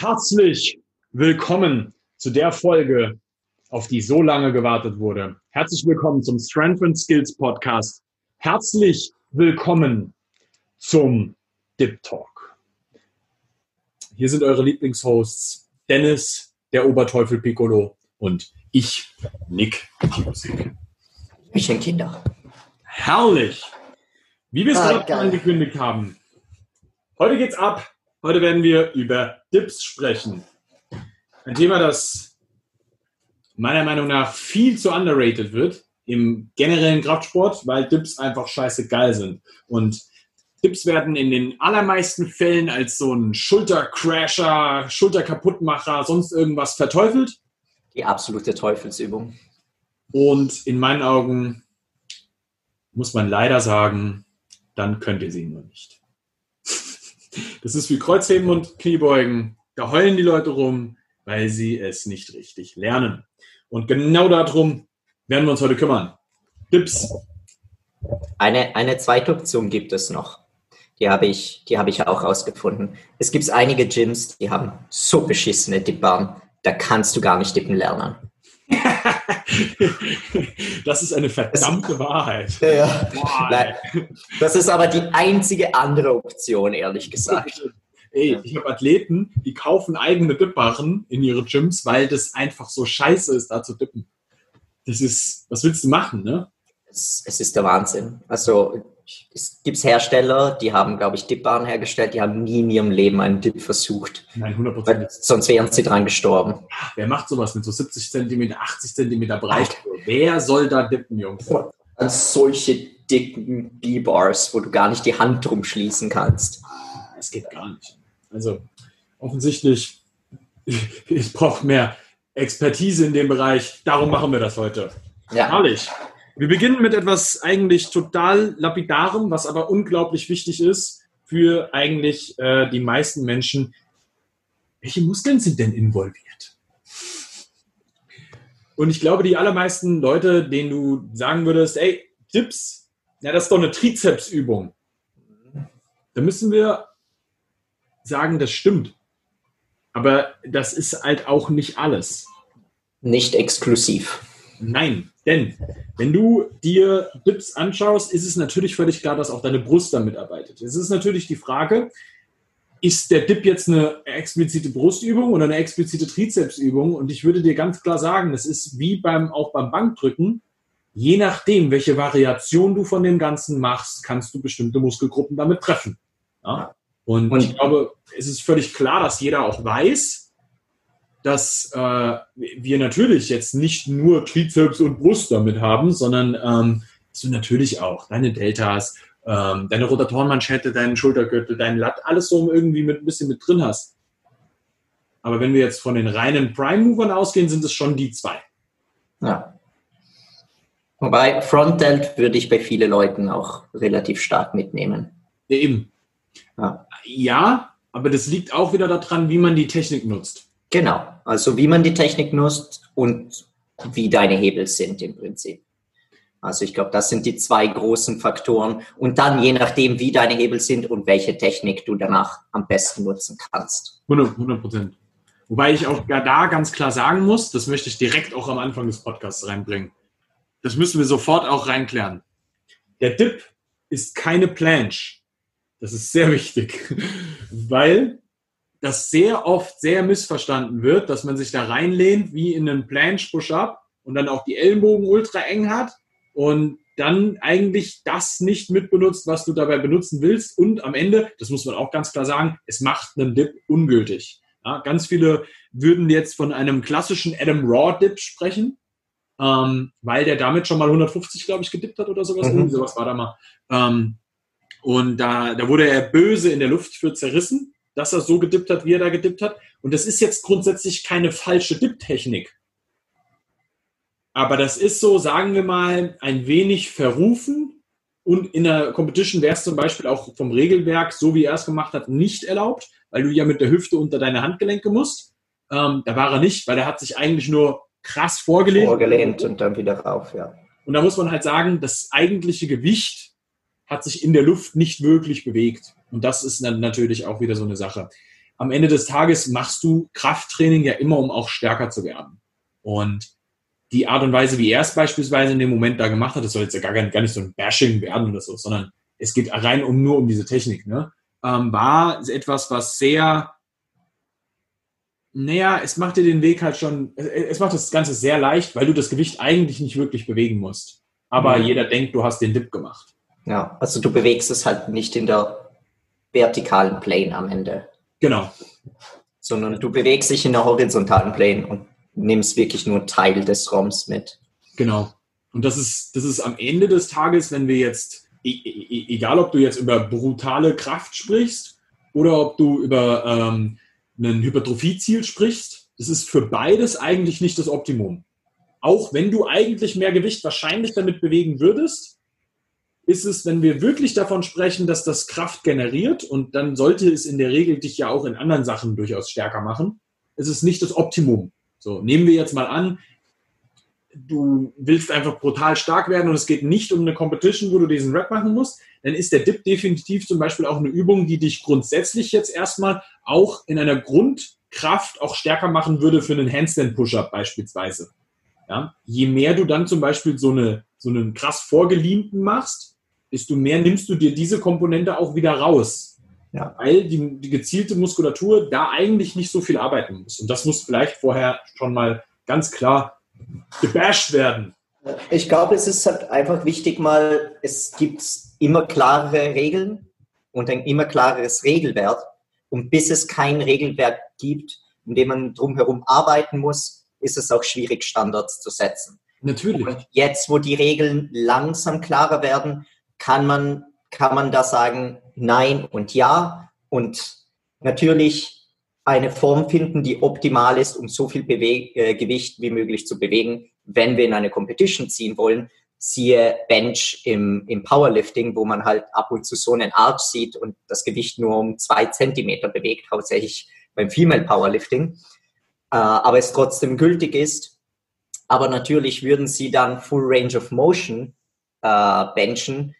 Herzlich willkommen zu der Folge, auf die so lange gewartet wurde. Herzlich willkommen zum Strength and Skills Podcast. Herzlich willkommen zum Dip Talk. Hier sind eure Lieblingshosts Dennis, der Oberteufel Piccolo und ich, Nick Musik. Bisschen Kinder. Herrlich! Wie wir es Ah, gerade angekündigt haben. Heute geht's ab. Heute werden wir über Dips sprechen. Ein Thema, das meiner Meinung nach viel zu underrated wird im generellen Kraftsport, weil Dips einfach scheiße geil sind. Und Dips werden in den allermeisten Fällen als so ein Schultercrasher, Schulterkaputtmacher, sonst irgendwas verteufelt. Die absolute Teufelsübung. Und in meinen Augen muss man leider sagen, dann könnt ihr sie nur nicht. Das ist wie Kreuzheben und Kniebeugen. Da heulen die Leute rum, weil sie es nicht richtig lernen. Und genau darum werden wir uns heute kümmern. Dips. Eine, eine zweite Option gibt es noch. Die habe ich, die habe ich auch rausgefunden. Es gibt einige Gyms, die haben so beschissene Dipbahnen, da kannst du gar nicht dippen lernen. Das ist eine verdammte Wahrheit. Ja. Boah, Nein. Das ist aber die einzige andere Option, ehrlich gesagt. Ey, ich habe Athleten, die kaufen eigene Dipbarren in ihre Gyms, weil das einfach so scheiße ist, da zu dippen. Das ist, was willst du machen, ne? Es, es ist der Wahnsinn. Also es gibt Hersteller, die haben, glaube ich, Dipbahnen hergestellt, die haben nie in ihrem Leben einen Dip versucht. Nein, 100 Weil Prozent. sonst wären sie dran gestorben. Wer macht sowas mit so 70 Zentimeter, 80 Zentimeter breit? Wer soll da dippen, Jungs? An solche dicken B-Bars, wo du gar nicht die Hand drum schließen kannst. Es geht gar nicht. Also offensichtlich, ich brauche mehr Expertise in dem Bereich. Darum machen wir das heute. Ja, Herrlich. Wir beginnen mit etwas eigentlich total lapidarem, was aber unglaublich wichtig ist für eigentlich äh, die meisten Menschen. Welche Muskeln sind denn involviert? Und ich glaube, die allermeisten Leute, denen du sagen würdest, ey, Dips, ja, das ist doch eine Trizepsübung. Da müssen wir sagen, das stimmt. Aber das ist halt auch nicht alles. nicht exklusiv. Nein, denn wenn du dir Dips anschaust, ist es natürlich völlig klar, dass auch deine Brust damit arbeitet. Es ist natürlich die Frage, ist der Dip jetzt eine explizite Brustübung oder eine explizite Trizepsübung? Und ich würde dir ganz klar sagen, das ist wie beim, auch beim Bankdrücken. Je nachdem, welche Variation du von dem Ganzen machst, kannst du bestimmte Muskelgruppen damit treffen. Ja? Und, Und- ich glaube, es ist völlig klar, dass jeder auch weiß, dass äh, wir natürlich jetzt nicht nur Trizeps und Brust damit haben, sondern ähm, dass du natürlich auch deine Deltas, ähm, deine Rotatorenmanschette, deinen Schultergürtel, deinen Lat, alles so irgendwie mit ein bisschen mit drin hast. Aber wenn wir jetzt von den reinen Prime-Movern ausgehen, sind es schon die zwei. Ja. Wobei Front Delt würde ich bei vielen Leuten auch relativ stark mitnehmen. Ja, eben. Ja. Ja, aber das liegt auch wieder daran, wie man die Technik nutzt. Genau, also wie man die Technik nutzt und wie deine Hebel sind im Prinzip. Also ich glaube, das sind die zwei großen Faktoren. Und dann je nachdem, wie deine Hebel sind und welche Technik du danach am besten nutzen kannst. 100 Prozent. Wobei ich auch da ganz klar sagen muss, das möchte ich direkt auch am Anfang des Podcasts reinbringen. Das müssen wir sofort auch reinklären. Der Dip ist keine Planche. Das ist sehr wichtig, weil das sehr oft sehr missverstanden wird, dass man sich da reinlehnt wie in einen Planche Push-Up und dann auch die Ellenbogen ultra eng hat und dann eigentlich das nicht mitbenutzt, was du dabei benutzen willst. Und am Ende, das muss man auch ganz klar sagen, es macht einen Dip ungültig. Ja, ganz viele würden jetzt von einem klassischen Adam Raw Dip sprechen, ähm, weil der damit schon mal 150, glaube ich, gedippt hat oder sowas. Mhm. Irgendwie sowas war da mal. Ähm, und da, da wurde er böse in der Luft für zerrissen, dass er so gedippt hat, wie er da gedippt hat. Und das ist jetzt grundsätzlich keine falsche Dip-Technik. Aber das ist so, sagen wir mal, ein wenig verrufen und in der Competition wäre es zum Beispiel auch vom Regelwerk, so wie er es gemacht hat, nicht erlaubt, weil du ja mit der Hüfte unter deine Handgelenke musst. Ähm, da war er nicht, weil er hat sich eigentlich nur krass vorgelegt. Vorgelehnt und dann wieder rauf, ja. Und da muss man halt sagen, das eigentliche Gewicht hat sich in der Luft nicht wirklich bewegt. Und das ist dann natürlich auch wieder so eine Sache. am Ende des Tages machst du Krafttraining ja immer, um auch stärker zu werden. Und die Art und Weise, wie er es beispielsweise in dem Moment da gemacht hat, das soll jetzt ja gar, gar nicht so ein Bashing werden oder so, sondern es geht rein um nur um diese Technik, ne? Ähm, war etwas, was sehr, naja, es macht dir den Weg halt schon, es macht das Ganze sehr leicht, weil du das Gewicht eigentlich nicht wirklich bewegen musst. Aber mhm. jeder denkt, du hast den Dip gemacht. Ja, also du bewegst es halt nicht in der vertikalen Plane am Ende. Genau. Sondern du bewegst dich in der horizontalen Plane und nimmst wirklich nur Teil des ROMs mit. Genau. Und das ist, das ist am Ende des Tages, wenn wir jetzt, e, e, e, egal ob du jetzt über brutale Kraft sprichst oder ob du über ähm, ein Hypertrophieziel sprichst, das ist für beides eigentlich nicht das Optimum. Auch wenn du eigentlich mehr Gewicht wahrscheinlich damit bewegen würdest, ist es, wenn wir wirklich davon sprechen, dass das Kraft generiert und dann sollte es in der Regel dich ja auch in anderen Sachen durchaus stärker machen, ist es nicht das Optimum. So, nehmen wir jetzt mal an, du willst einfach brutal stark werden und es geht nicht um eine Competition, wo du diesen Rap machen musst, dann ist der Dip definitiv zum Beispiel auch eine Übung, die dich grundsätzlich jetzt erstmal auch in einer Grundkraft auch stärker machen würde für einen Handstand-Push-Up beispielsweise. Ja? Je mehr du dann zum Beispiel so, eine, so einen krass vorgelehnten machst, desto mehr nimmst du dir diese Komponente auch wieder raus. Ja. Weil die, die gezielte Muskulatur da eigentlich nicht so viel arbeiten muss. Und das muss vielleicht vorher schon mal ganz klar gebasht werden. Ich glaube, es ist halt einfach wichtig, mal, es gibt immer klarere Regeln und ein immer klareres Regelwerk. Und bis es kein Regelwerk gibt, in dem man drumherum arbeiten muss, ist es auch schwierig, Standards zu setzen. Natürlich. Und jetzt, wo die Regeln langsam klarer werden, kann man, kann man da sagen Nein und Ja und natürlich eine Form finden, die optimal ist, um so viel Bewe äh, Gewicht wie möglich zu bewegen, wenn wir in eine Competition ziehen wollen. Siehe Bench im, im Powerlifting, wo man halt ab und zu so einen Arch sieht und das Gewicht nur um zwei Zentimeter bewegt, hauptsächlich beim Female Powerlifting, äh, aber es trotzdem gültig ist. Aber natürlich würden sie dann Full Range of Motion äh, benchen,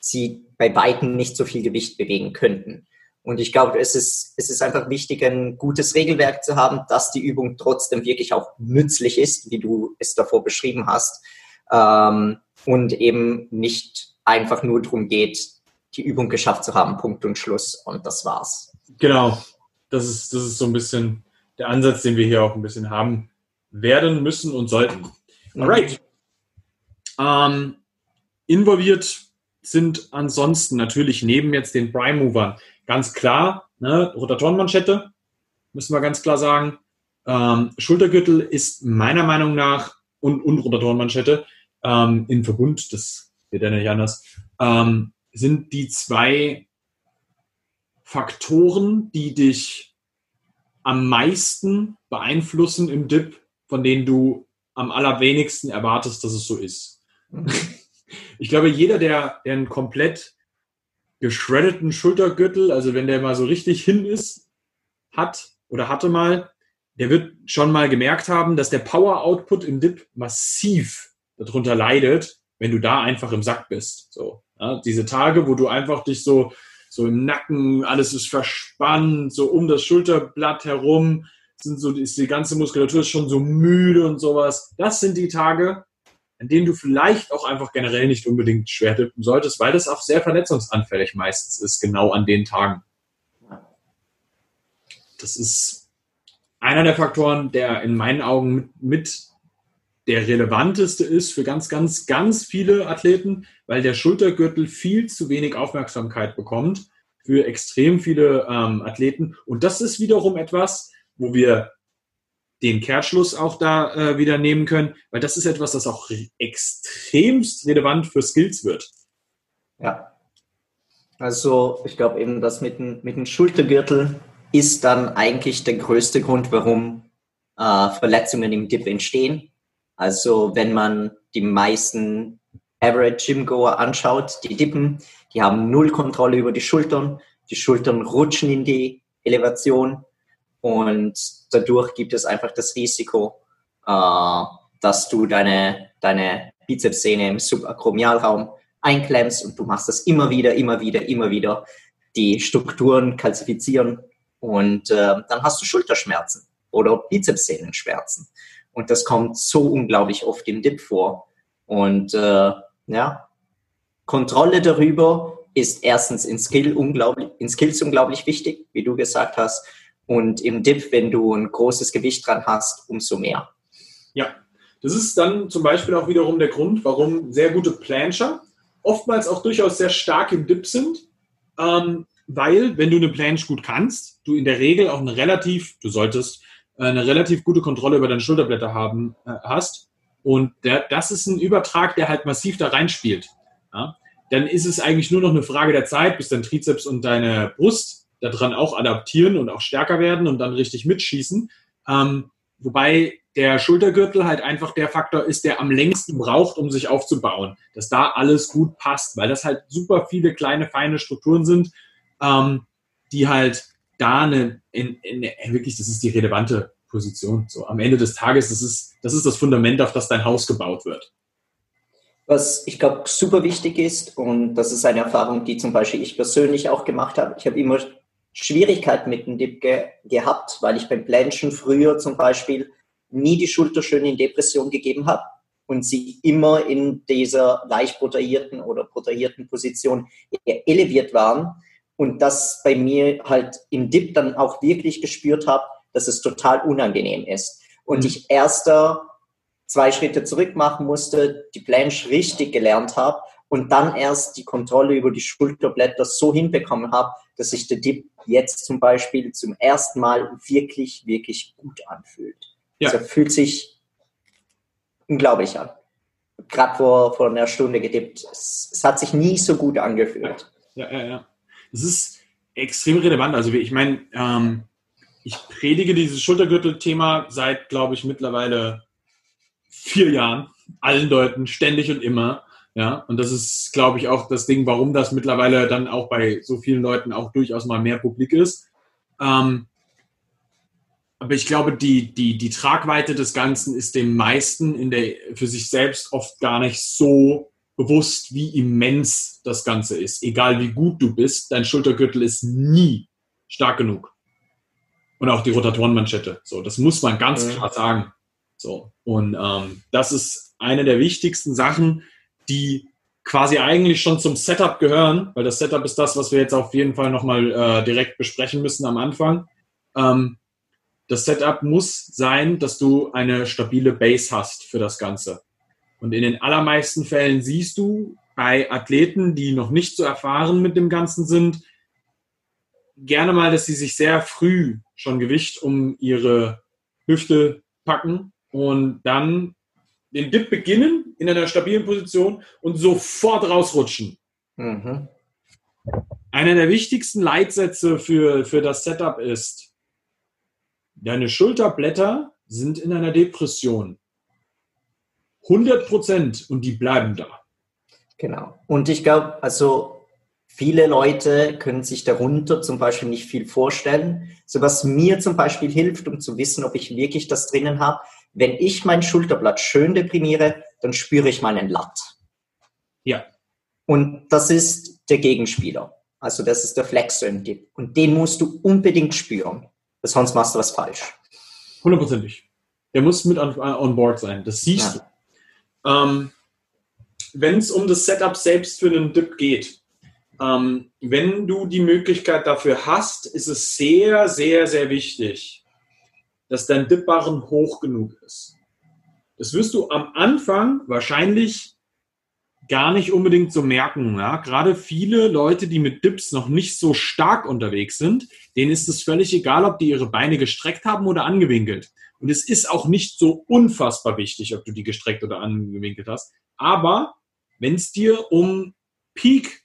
sie bei Weitem nicht so viel Gewicht bewegen könnten. Und ich glaube, es ist, es ist einfach wichtig, ein gutes Regelwerk zu haben, dass die Übung trotzdem wirklich auch nützlich ist, wie du es davor beschrieben hast. Ähm, und eben nicht einfach nur darum geht, die Übung geschafft zu haben, Punkt und Schluss. Und das war's. Genau. Das ist, das ist so ein bisschen der Ansatz, den wir hier auch ein bisschen haben werden müssen und sollten. Alright. Ähm, involviert sind ansonsten natürlich neben jetzt den Prime Movern ganz klar, ne, Rotatorenmanschette, müssen wir ganz klar sagen. Ähm, Schultergürtel ist meiner Meinung nach und, und Rotatorenmanschette ähm, in Verbund, das wird ja nicht anders, ähm, sind die zwei Faktoren, die dich am meisten beeinflussen im Dip, von denen du am allerwenigsten erwartest, dass es so ist. Ich glaube, jeder, der, der einen komplett geschreddeten Schultergürtel, also wenn der mal so richtig hin ist, hat oder hatte mal, der wird schon mal gemerkt haben, dass der Power-Output im Dip massiv darunter leidet, wenn du da einfach im Sack bist. So, ja, diese Tage, wo du einfach dich so, so im Nacken, alles ist verspannt, so um das Schulterblatt herum, sind so, ist die ganze Muskulatur schon so müde und sowas. Das sind die Tage, an denen du vielleicht auch einfach generell nicht unbedingt schwer tippen solltest, weil das auch sehr verletzungsanfällig meistens ist, genau an den Tagen. Das ist einer der Faktoren, der in meinen Augen mit der relevanteste ist für ganz, ganz, ganz viele Athleten, weil der Schultergürtel viel zu wenig Aufmerksamkeit bekommt für extrem viele ähm, Athleten. Und das ist wiederum etwas, wo wir den Kehrschluss auch da äh, wieder nehmen können, weil das ist etwas, das auch extremst relevant für Skills wird. Ja. Also ich glaube eben, das mit dem, mit dem Schultergürtel ist dann eigentlich der größte Grund, warum äh, Verletzungen im Dip entstehen. Also wenn man die meisten Average Gym-Goer anschaut, die dippen, die haben null Kontrolle über die Schultern. Die Schultern rutschen in die Elevation und dadurch gibt es einfach das Risiko, äh, dass du deine, deine Bizepssehne im Subakromialraum einklemmst und du machst das immer wieder, immer wieder, immer wieder. Die Strukturen kalzifizieren Und äh, dann hast du Schulterschmerzen oder Bizepssehnenschmerzen. Und das kommt so unglaublich oft im Dip vor. Und äh, ja, Kontrolle darüber ist erstens in, Skill unglaublich, in Skills unglaublich wichtig, wie du gesagt hast. Und im Dip, wenn du ein großes Gewicht dran hast, umso mehr. Ja, das ist dann zum Beispiel auch wiederum der Grund, warum sehr gute Plancher oftmals auch durchaus sehr stark im Dip sind, ähm, weil wenn du eine Planche gut kannst, du in der Regel auch eine relativ, du solltest äh, eine relativ gute Kontrolle über deine Schulterblätter haben äh, hast. Und der, das ist ein Übertrag, der halt massiv da reinspielt. Ja? Dann ist es eigentlich nur noch eine Frage der Zeit, bis dein Trizeps und deine Brust daran auch adaptieren und auch stärker werden und dann richtig mitschießen. Ähm, wobei der Schultergürtel halt einfach der Faktor ist, der am längsten braucht, um sich aufzubauen. Dass da alles gut passt, weil das halt super viele kleine, feine Strukturen sind, ähm, die halt da eine, in, in, wirklich, das ist die relevante Position. So am Ende des Tages, das ist, das ist das Fundament, auf das dein Haus gebaut wird. Was ich glaube super wichtig ist, und das ist eine Erfahrung, die zum Beispiel ich persönlich auch gemacht habe. Ich habe immer Schwierigkeiten mit dem Dip ge gehabt, weil ich beim Planchen früher zum Beispiel nie die Schulter schön in Depression gegeben habe und sie immer in dieser leicht protahierten oder protahierten Position eleviert waren und das bei mir halt im Dip dann auch wirklich gespürt habe, dass es total unangenehm ist und mhm. ich erster zwei Schritte zurück machen musste, die Planche richtig gelernt habe und dann erst die Kontrolle über die Schulterblätter so hinbekommen habe, dass sich der Dip jetzt zum Beispiel zum ersten Mal wirklich, wirklich gut anfühlt. Ja. Also fühlt sich unglaublich an. Gerade vor, vor einer Stunde gedippt. Es, es, hat sich nie so gut angefühlt. Ja, ja, ja. Es ist extrem relevant. Also ich meine, ähm, ich predige dieses Schultergürtel-Thema seit, glaube ich, mittlerweile vier Jahren. Allen Leuten, ständig und immer. Ja, und das ist, glaube ich, auch das Ding, warum das mittlerweile dann auch bei so vielen Leuten auch durchaus mal mehr publik ist. Ähm, aber ich glaube, die, die, die Tragweite des Ganzen ist den meisten in der, für sich selbst oft gar nicht so bewusst, wie immens das Ganze ist. Egal wie gut du bist, dein Schultergürtel ist nie stark genug. Und auch die Rotatorenmanschette. So, das muss man ganz mhm. klar sagen. So. Und ähm, das ist eine der wichtigsten Sachen, die quasi eigentlich schon zum Setup gehören, weil das Setup ist das, was wir jetzt auf jeden Fall nochmal äh, direkt besprechen müssen am Anfang. Ähm, das Setup muss sein, dass du eine stabile Base hast für das Ganze. Und in den allermeisten Fällen siehst du bei Athleten, die noch nicht so erfahren mit dem Ganzen sind, gerne mal, dass sie sich sehr früh schon Gewicht um ihre Hüfte packen und dann den Dip beginnen in einer stabilen Position und sofort rausrutschen. Mhm. Einer der wichtigsten Leitsätze für, für das Setup ist, Deine Schulterblätter sind in einer Depression. 100 Prozent und die bleiben da. Genau. Und ich glaube, also viele Leute können sich darunter zum Beispiel nicht viel vorstellen. So was mir zum Beispiel hilft, um zu wissen, ob ich wirklich das drinnen habe, wenn ich mein Schulterblatt schön deprimiere, dann spüre ich meinen Latt. Ja. Und das ist der Gegenspieler. Also das ist der Dip. Und den musst du unbedingt spüren sonst machst du was falsch. Hundertprozentig. Der muss mit on, on board sein. Das siehst ja. du. Ähm, wenn es um das Setup selbst für einen Dip geht, ähm, wenn du die Möglichkeit dafür hast, ist es sehr, sehr, sehr wichtig, dass dein Dip-Barren hoch genug ist. Das wirst du am Anfang wahrscheinlich gar nicht unbedingt so merken. Ja? Gerade viele Leute, die mit Dips noch nicht so stark unterwegs sind, denen ist es völlig egal, ob die ihre Beine gestreckt haben oder angewinkelt. Und es ist auch nicht so unfassbar wichtig, ob du die gestreckt oder angewinkelt hast. Aber wenn es dir um Peak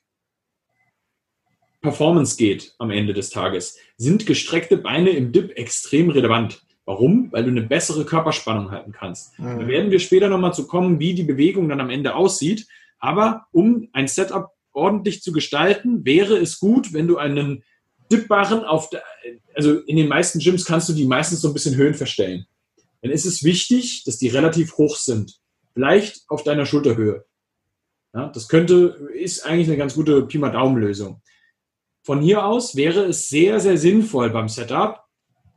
Performance geht am Ende des Tages, sind gestreckte Beine im Dip extrem relevant. Warum? Weil du eine bessere Körperspannung halten kannst. Mhm. Da werden wir später nochmal zu kommen, wie die Bewegung dann am Ende aussieht. Aber um ein Setup ordentlich zu gestalten, wäre es gut, wenn du einen Dipbarren auf der, also in den meisten Gyms kannst du die meistens so ein bisschen Höhen verstellen. Dann ist es wichtig, dass die relativ hoch sind. Vielleicht auf deiner Schulterhöhe. Ja, das könnte, ist eigentlich eine ganz gute Pi mal Daumen Lösung. von hier aus wäre es sehr, sehr sinnvoll beim Setup,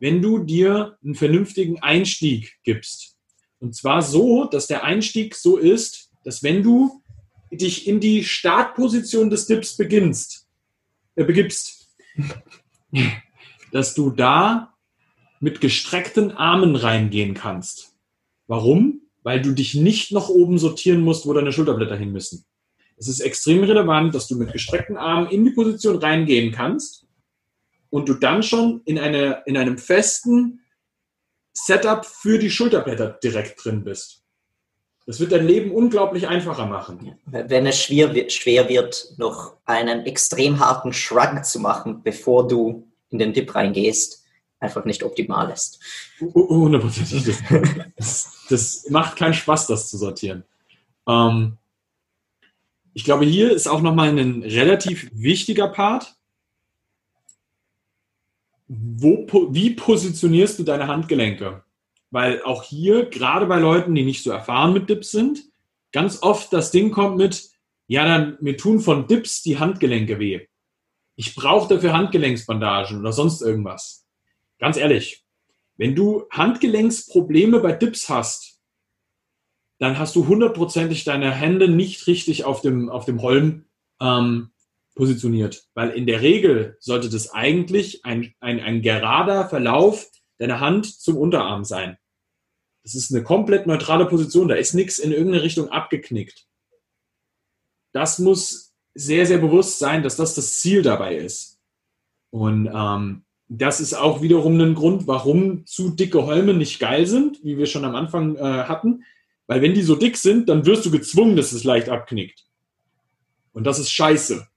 wenn du dir einen vernünftigen Einstieg gibst. Und zwar so, dass der Einstieg so ist, dass wenn du dich in die Startposition des Dips beginnst, äh, begibst, dass du da mit gestreckten Armen reingehen kannst. Warum? Weil du dich nicht noch oben sortieren musst, wo deine Schulterblätter hin müssen. Es ist extrem relevant, dass du mit gestreckten Armen in die Position reingehen kannst und du dann schon in, eine, in einem festen Setup für die Schulterblätter direkt drin bist. Das wird dein Leben unglaublich einfacher machen. Wenn es schwer wird, schwer wird, noch einen extrem harten Shrug zu machen, bevor du in den Dip reingehst, einfach nicht optimal ist. Hundertprozentig. Das, das, macht keinen Spaß, das zu sortieren. Ähm, ich glaube, hier ist auch nochmal ein relativ wichtiger Part. Wo, wie positionierst du deine Handgelenke? Weil auch hier, gerade bei Leuten, die nicht so erfahren mit Dips sind, ganz oft das Ding kommt mit, ja, dann mir tun von Dips die Handgelenke weh. Ich brauche dafür Handgelenksbandagen oder sonst irgendwas. Ganz ehrlich, wenn du Handgelenksprobleme bei Dips hast, dann hast du hundertprozentig deine Hände nicht richtig auf dem, auf dem Holm ähm, positioniert. Weil in der Regel sollte das eigentlich ein, ein, ein gerader Verlauf deine Hand zum Unterarm sein. Das ist eine komplett neutrale Position. Da ist nichts in irgendeine Richtung abgeknickt. Das muss sehr, sehr bewusst sein, dass das das Ziel dabei ist. Und ähm, das ist auch wiederum ein Grund, warum zu dicke Holme nicht geil sind, wie wir schon am Anfang äh, hatten. Weil wenn die so dick sind, dann wirst du gezwungen, dass es leicht abknickt. Und das ist scheiße.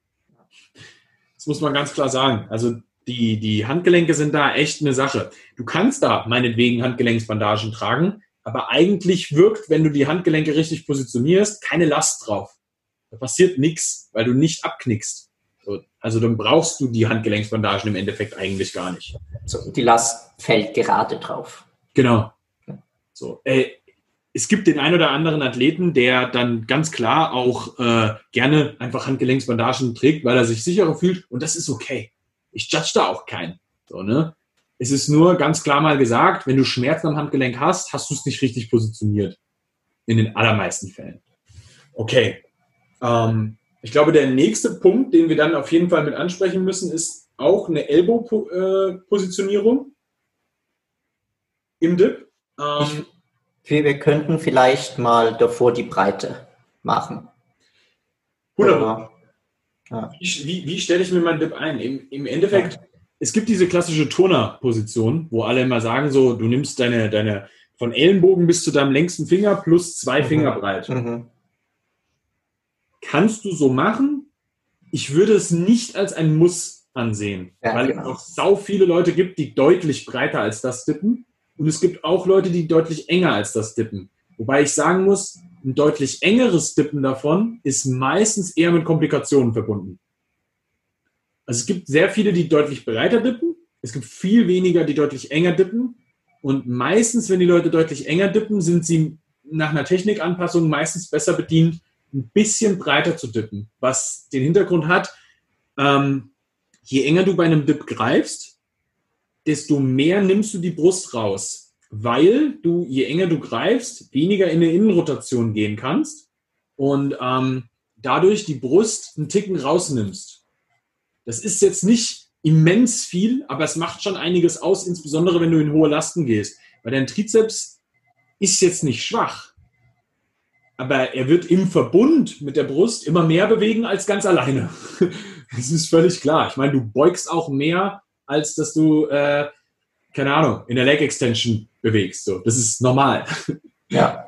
Das muss man ganz klar sagen. Also die, die Handgelenke sind da echt eine Sache. Du kannst da meinetwegen Handgelenksbandagen tragen, aber eigentlich wirkt, wenn du die Handgelenke richtig positionierst, keine Last drauf. Da passiert nichts, weil du nicht abknickst. Also dann brauchst du die Handgelenksbandagen im Endeffekt eigentlich gar nicht. So, die Last fällt gerade drauf. Genau. So, äh, es gibt den ein oder anderen Athleten, der dann ganz klar auch äh, gerne einfach Handgelenksbandagen trägt, weil er sich sicherer fühlt und das ist okay ich judge da auch keinen. So, ne? Es ist nur ganz klar mal gesagt, wenn du Schmerzen am Handgelenk hast, hast du es nicht richtig positioniert. In den allermeisten Fällen. Okay. Ähm, ich glaube, der nächste Punkt, den wir dann auf jeden Fall mit ansprechen müssen, ist auch eine Ellbogenpositionierung im Dip. Ähm, ich, wir könnten vielleicht mal davor die Breite machen. Wunderbar. Ja. Wie, wie, wie stelle ich mir meinen Dip ein? Im, im Endeffekt, ja. es gibt diese klassische Turner-Position, wo alle immer sagen, so, du nimmst deine, deine von Ellenbogen bis zu deinem längsten Finger plus zwei mhm. Finger breit. Mhm. Kannst du so machen? Ich würde es nicht als ein Muss ansehen, ja, weil genau. es auch sau viele Leute gibt, die deutlich breiter als das dippen. Und es gibt auch Leute, die deutlich enger als das dippen. Wobei ich sagen muss, ein deutlich engeres Dippen davon ist meistens eher mit Komplikationen verbunden. Also es gibt sehr viele, die deutlich breiter dippen. Es gibt viel weniger, die deutlich enger dippen. Und meistens, wenn die Leute deutlich enger dippen, sind sie nach einer Technikanpassung meistens besser bedient, ein bisschen breiter zu dippen. Was den Hintergrund hat, ähm, je enger du bei einem Dip greifst, desto mehr nimmst du die Brust raus weil du, je enger du greifst, weniger in eine Innenrotation gehen kannst und ähm, dadurch die Brust einen Ticken rausnimmst. Das ist jetzt nicht immens viel, aber es macht schon einiges aus, insbesondere wenn du in hohe Lasten gehst. Weil dein Trizeps ist jetzt nicht schwach, aber er wird im Verbund mit der Brust immer mehr bewegen als ganz alleine. das ist völlig klar. Ich meine, du beugst auch mehr, als dass du, äh, keine Ahnung, in der Leg Extension bewegst. So, das ist normal. Ja.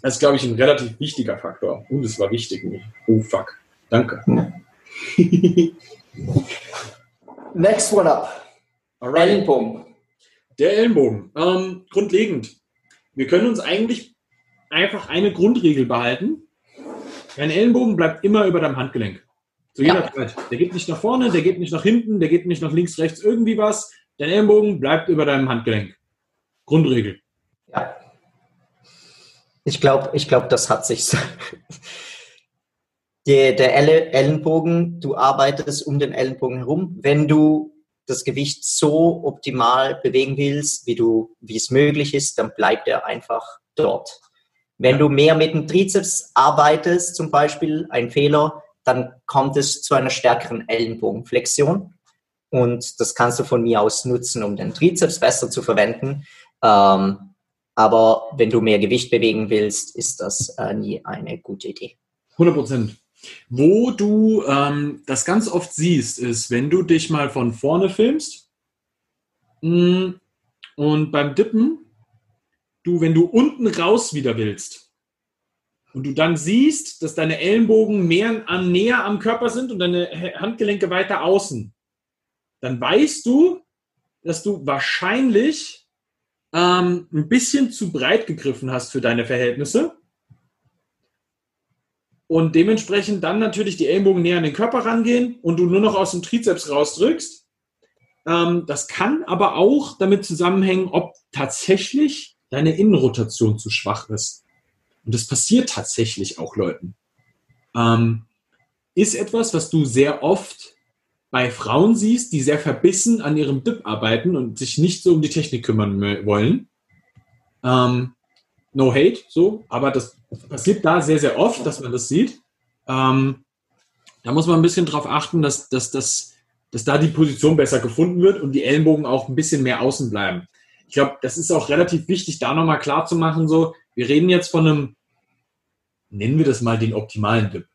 Das ist, glaube ich, ein relativ wichtiger Faktor. Und es war wichtig. Oh, fuck. Danke. Next one up. Alright. Ellenbogen. Der Ellenbogen. Ähm, grundlegend. Wir können uns eigentlich einfach eine Grundregel behalten. Dein Ellenbogen bleibt immer über deinem Handgelenk. Zu jeder ja. Zeit. Der geht nicht nach vorne, der geht nicht nach hinten, der geht nicht nach links, rechts, irgendwie was. Dein Ellenbogen bleibt über deinem Handgelenk. Grundregel. Ja. Ich glaube, ich glaub, das hat sich. der, der Ellenbogen, du arbeitest um den Ellenbogen herum. Wenn du das Gewicht so optimal bewegen willst, wie du, wie es möglich ist, dann bleibt er einfach dort. Wenn du mehr mit dem Trizeps arbeitest, zum Beispiel ein Fehler, dann kommt es zu einer stärkeren Ellenbogenflexion. Und das kannst du von mir aus nutzen, um den Trizeps besser zu verwenden. Ähm, aber wenn du mehr Gewicht bewegen willst, ist das äh, nie eine gute Idee. 100 Prozent. Wo du ähm, das ganz oft siehst, ist, wenn du dich mal von vorne filmst mh, mm, und beim Dippen, du, wenn du unten raus wieder willst und du dann siehst, dass deine Ellenbogen mehr an, näher am Körper sind und deine Handgelenke weiter außen, dann weißt du, dass du wahrscheinlich ähm, ein bisschen zu breit gegriffen hast für deine Verhältnisse und dementsprechend dann natürlich die Ellenbogen näher an den Körper rangehen und du nur noch aus dem Trizeps rausdrückst. Ähm, das kann aber auch damit zusammenhängen, ob tatsächlich deine Innenrotation zu schwach ist. Und das passiert tatsächlich auch Leuten. Ähm, ist etwas, was du sehr oft bei Frauen siehst, die sehr verbissen an ihrem Dip arbeiten und sich nicht so um die Technik kümmern wollen. Ähm, no hate, so, aber das passiert da sehr, sehr oft, dass man das sieht. Ähm, da muss man ein bisschen darauf achten, dass, dass, dass, dass da die Position besser gefunden wird und die Ellenbogen auch ein bisschen mehr außen bleiben. Ich glaube, das ist auch relativ wichtig, da nochmal klar zu machen, so, wir reden jetzt von einem, nennen wir das mal den optimalen Dip.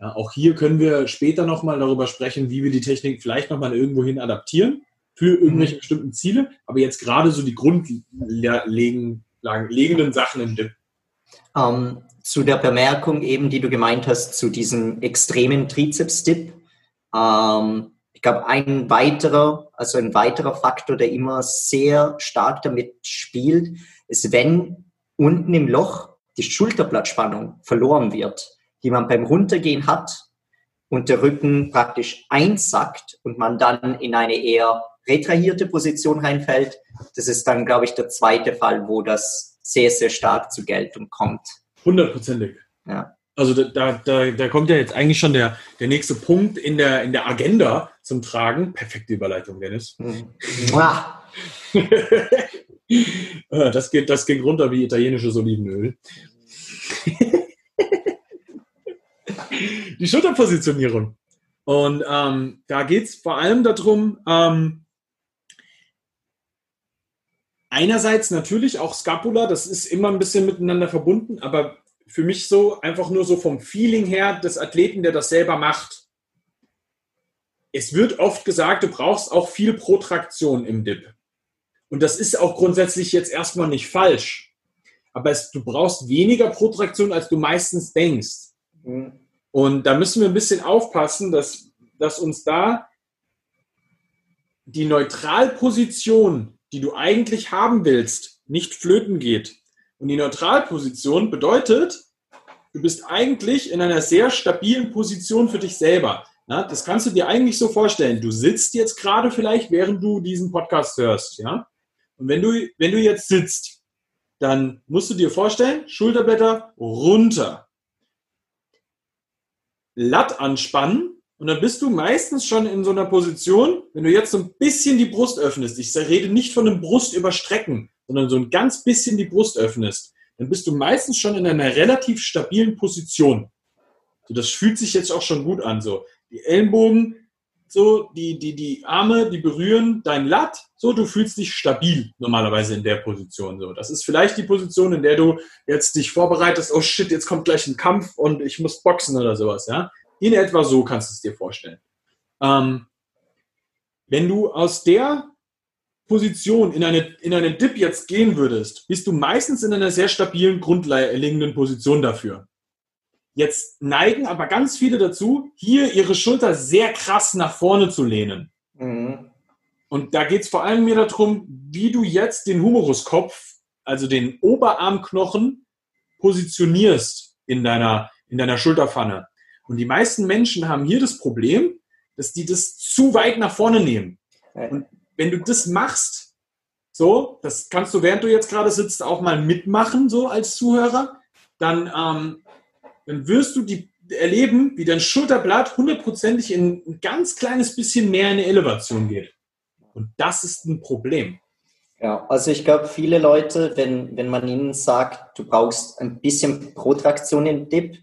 Ja, auch hier können wir später nochmal darüber sprechen, wie wir die Technik vielleicht nochmal irgendwohin adaptieren für irgendwelche mhm. bestimmten Ziele. Aber jetzt gerade so die grundlegenden Sachen im Dip. Ähm, zu der Bemerkung eben, die du gemeint hast, zu diesem extremen Trizeps-Dip. Ähm, ich glaube, ein weiterer, also ein weiterer Faktor, der immer sehr stark damit spielt, ist, wenn unten im Loch die Schulterblattspannung verloren wird die man beim Runtergehen hat und der Rücken praktisch einsackt und man dann in eine eher retrahierte Position reinfällt, das ist dann, glaube ich, der zweite Fall, wo das sehr, sehr stark zur Geltung kommt. Hundertprozentig. Ja. Also da, da, da kommt ja jetzt eigentlich schon der, der nächste Punkt in der, in der Agenda zum Tragen. Perfekte Überleitung, Dennis. Mhm. das, geht, das ging runter wie italienisches Olivenöl. die Schulterpositionierung. Und ähm, da geht es vor allem darum, ähm, einerseits natürlich auch Scapula, das ist immer ein bisschen miteinander verbunden, aber für mich so einfach nur so vom Feeling her des Athleten, der das selber macht. Es wird oft gesagt, du brauchst auch viel Protraktion im Dip. Und das ist auch grundsätzlich jetzt erstmal nicht falsch. Aber es, du brauchst weniger Protraktion, als du meistens denkst. Mhm. Und da müssen wir ein bisschen aufpassen, dass, dass uns da die Neutralposition, die du eigentlich haben willst, nicht flöten geht. Und die Neutralposition bedeutet, du bist eigentlich in einer sehr stabilen Position für dich selber. Ja, das kannst du dir eigentlich so vorstellen. Du sitzt jetzt gerade vielleicht, während du diesen Podcast hörst, ja. Und wenn du, wenn du jetzt sitzt, dann musst du dir vorstellen, Schulterblätter runter. Latt anspannen und dann bist du meistens schon in so einer Position, wenn du jetzt so ein bisschen die Brust öffnest, ich rede nicht von einem Brust überstrecken, sondern so ein ganz bisschen die Brust öffnest, dann bist du meistens schon in einer relativ stabilen Position. So, das fühlt sich jetzt auch schon gut an. So, die Ellenbogen so, die, die, die Arme, die berühren dein Latt, so, du fühlst dich stabil normalerweise in der Position, so. Das ist vielleicht die Position, in der du jetzt dich vorbereitest, oh shit, jetzt kommt gleich ein Kampf und ich muss boxen oder sowas, ja. In etwa so kannst du es dir vorstellen. Ähm, wenn du aus der Position in eine, in einen Dip jetzt gehen würdest, bist du meistens in einer sehr stabilen, grundlegenden Position dafür. Jetzt neigen aber ganz viele dazu, hier ihre Schulter sehr krass nach vorne zu lehnen. Mhm. Und da geht es vor allem mir darum, wie du jetzt den Humeruskopf, also den Oberarmknochen, positionierst in deiner, in deiner Schulterpfanne. Und die meisten Menschen haben hier das Problem, dass die das zu weit nach vorne nehmen. Und wenn du das machst, so, das kannst du, während du jetzt gerade sitzt, auch mal mitmachen, so als Zuhörer, dann ähm, dann wirst du die, erleben, wie dein Schulterblatt hundertprozentig in ein ganz kleines bisschen mehr in eine Elevation geht. Und das ist ein Problem. Ja, also ich glaube, viele Leute, wenn, wenn man ihnen sagt, du brauchst ein bisschen Protraktion im Dip,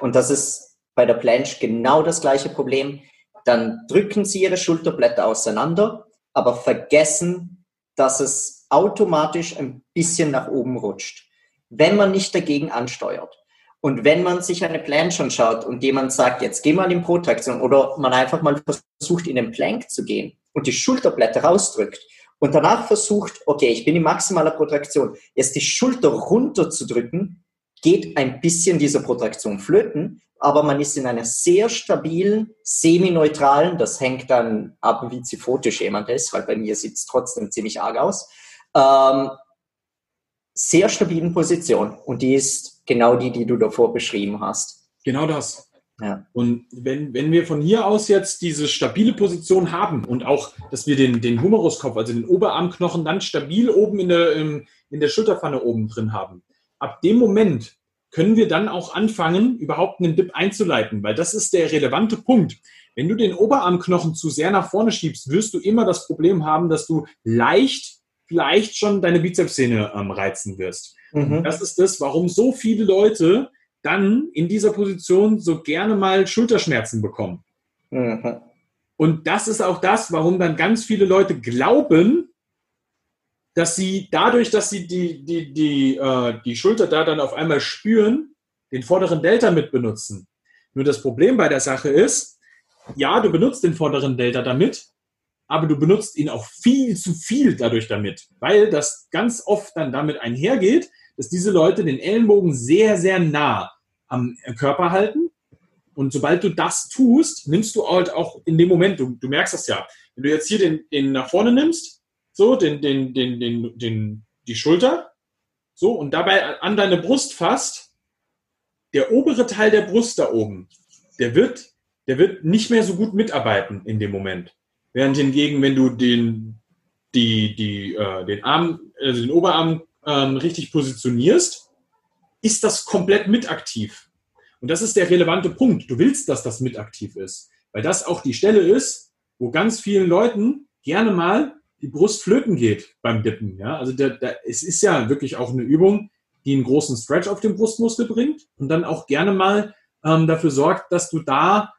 und das ist bei der Planche genau das gleiche Problem, dann drücken sie ihre Schulterblätter auseinander, aber vergessen, dass es automatisch ein bisschen nach oben rutscht, wenn man nicht dagegen ansteuert. Und wenn man sich eine Planche anschaut und jemand sagt, jetzt geh mal in Protraktion oder man einfach mal versucht, in den Plank zu gehen und die Schulterblätter rausdrückt und danach versucht, okay, ich bin in maximaler Protraktion, jetzt die Schulter runterzudrücken, geht ein bisschen diese Protraktion flöten, aber man ist in einer sehr stabilen, semi-neutralen, das hängt dann ab, wie zyphotisch jemand ist, weil bei mir sieht es trotzdem ziemlich arg aus, ähm, sehr stabilen Position. Und die ist genau die, die du davor beschrieben hast. Genau das. Ja. Und wenn, wenn wir von hier aus jetzt diese stabile Position haben und auch, dass wir den, den Humeruskopf, also den Oberarmknochen, dann stabil oben in der, in der Schulterpfanne oben drin haben, ab dem Moment können wir dann auch anfangen, überhaupt einen Dip einzuleiten, weil das ist der relevante Punkt. Wenn du den Oberarmknochen zu sehr nach vorne schiebst, wirst du immer das Problem haben, dass du leicht, vielleicht schon deine Bizepssehne ähm, reizen wirst. Mhm. Das ist das, warum so viele Leute dann in dieser Position so gerne mal Schulterschmerzen bekommen. Mhm. Und das ist auch das, warum dann ganz viele Leute glauben, dass sie dadurch, dass sie die, die, die, äh, die Schulter da dann auf einmal spüren, den vorderen Delta mit benutzen. Nur das Problem bei der Sache ist, ja, du benutzt den vorderen Delta damit, aber du benutzt ihn auch viel zu viel dadurch damit, weil das ganz oft dann damit einhergeht, dass diese Leute den Ellenbogen sehr, sehr nah am Körper halten. Und sobald du das tust, nimmst du halt auch in dem Moment, du, du merkst das ja, wenn du jetzt hier den, den nach vorne nimmst, so, den, den, den, den, den, die Schulter, so, und dabei an deine Brust fasst, der obere Teil der Brust da oben, der wird, der wird nicht mehr so gut mitarbeiten in dem Moment. Während hingegen, wenn du den, die, die, äh, den Arm, also den Oberarm ähm, richtig positionierst, ist das komplett mitaktiv. Und das ist der relevante Punkt. Du willst, dass das mitaktiv ist. Weil das auch die Stelle ist, wo ganz vielen Leuten gerne mal die Brust flöten geht beim Dippen. Ja? Also der, der, es ist ja wirklich auch eine Übung, die einen großen Stretch auf den Brustmuskel bringt und dann auch gerne mal ähm, dafür sorgt, dass du da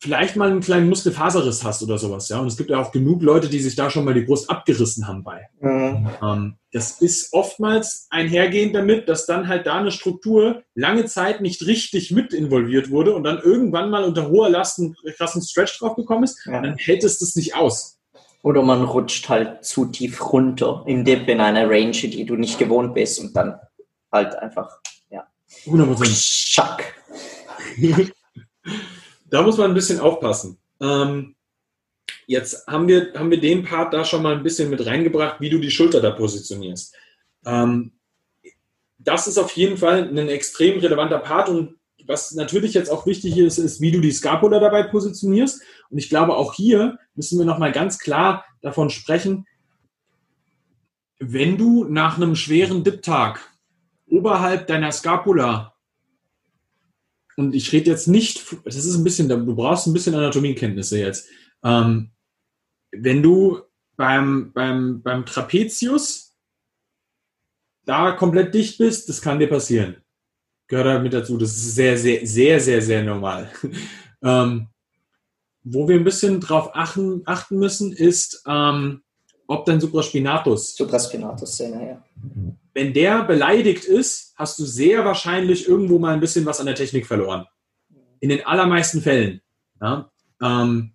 vielleicht mal einen kleinen Muskelfaserriss hast oder sowas. Ja? Und es gibt ja auch genug Leute, die sich da schon mal die Brust abgerissen haben bei. Mhm. Ähm, das ist oftmals einhergehend damit, dass dann halt da eine Struktur lange Zeit nicht richtig mit involviert wurde und dann irgendwann mal unter hoher Last einen krassen Stretch drauf gekommen ist, ja. dann hält es das nicht aus. Oder man rutscht halt zu tief runter im Dip in einer Range, die du nicht gewohnt bist und dann halt einfach, ja. 100%. Schack. da muss man ein bisschen aufpassen. Ähm, jetzt haben wir, haben wir den Part da schon mal ein bisschen mit reingebracht, wie du die Schulter da positionierst. Ähm, das ist auf jeden Fall ein extrem relevanter Part und was natürlich jetzt auch wichtig ist, ist, wie du die Scapula dabei positionierst. Und ich glaube, auch hier müssen wir nochmal ganz klar davon sprechen, wenn du nach einem schweren Dip-Tag oberhalb deiner Scapula und ich rede jetzt nicht, das ist ein bisschen, du brauchst ein bisschen Anatomiekenntnisse jetzt. Ähm, wenn du beim, beim, beim Trapezius da komplett dicht bist, das kann dir passieren gehört halt mit dazu. Das ist sehr, sehr, sehr, sehr, sehr normal. ähm, wo wir ein bisschen drauf achten, achten müssen, ist, ähm, ob dein Supraspinatus. Supraspinatus, ja, ja. Wenn der beleidigt ist, hast du sehr wahrscheinlich irgendwo mal ein bisschen was an der Technik verloren. In den allermeisten Fällen. Ja? Ähm,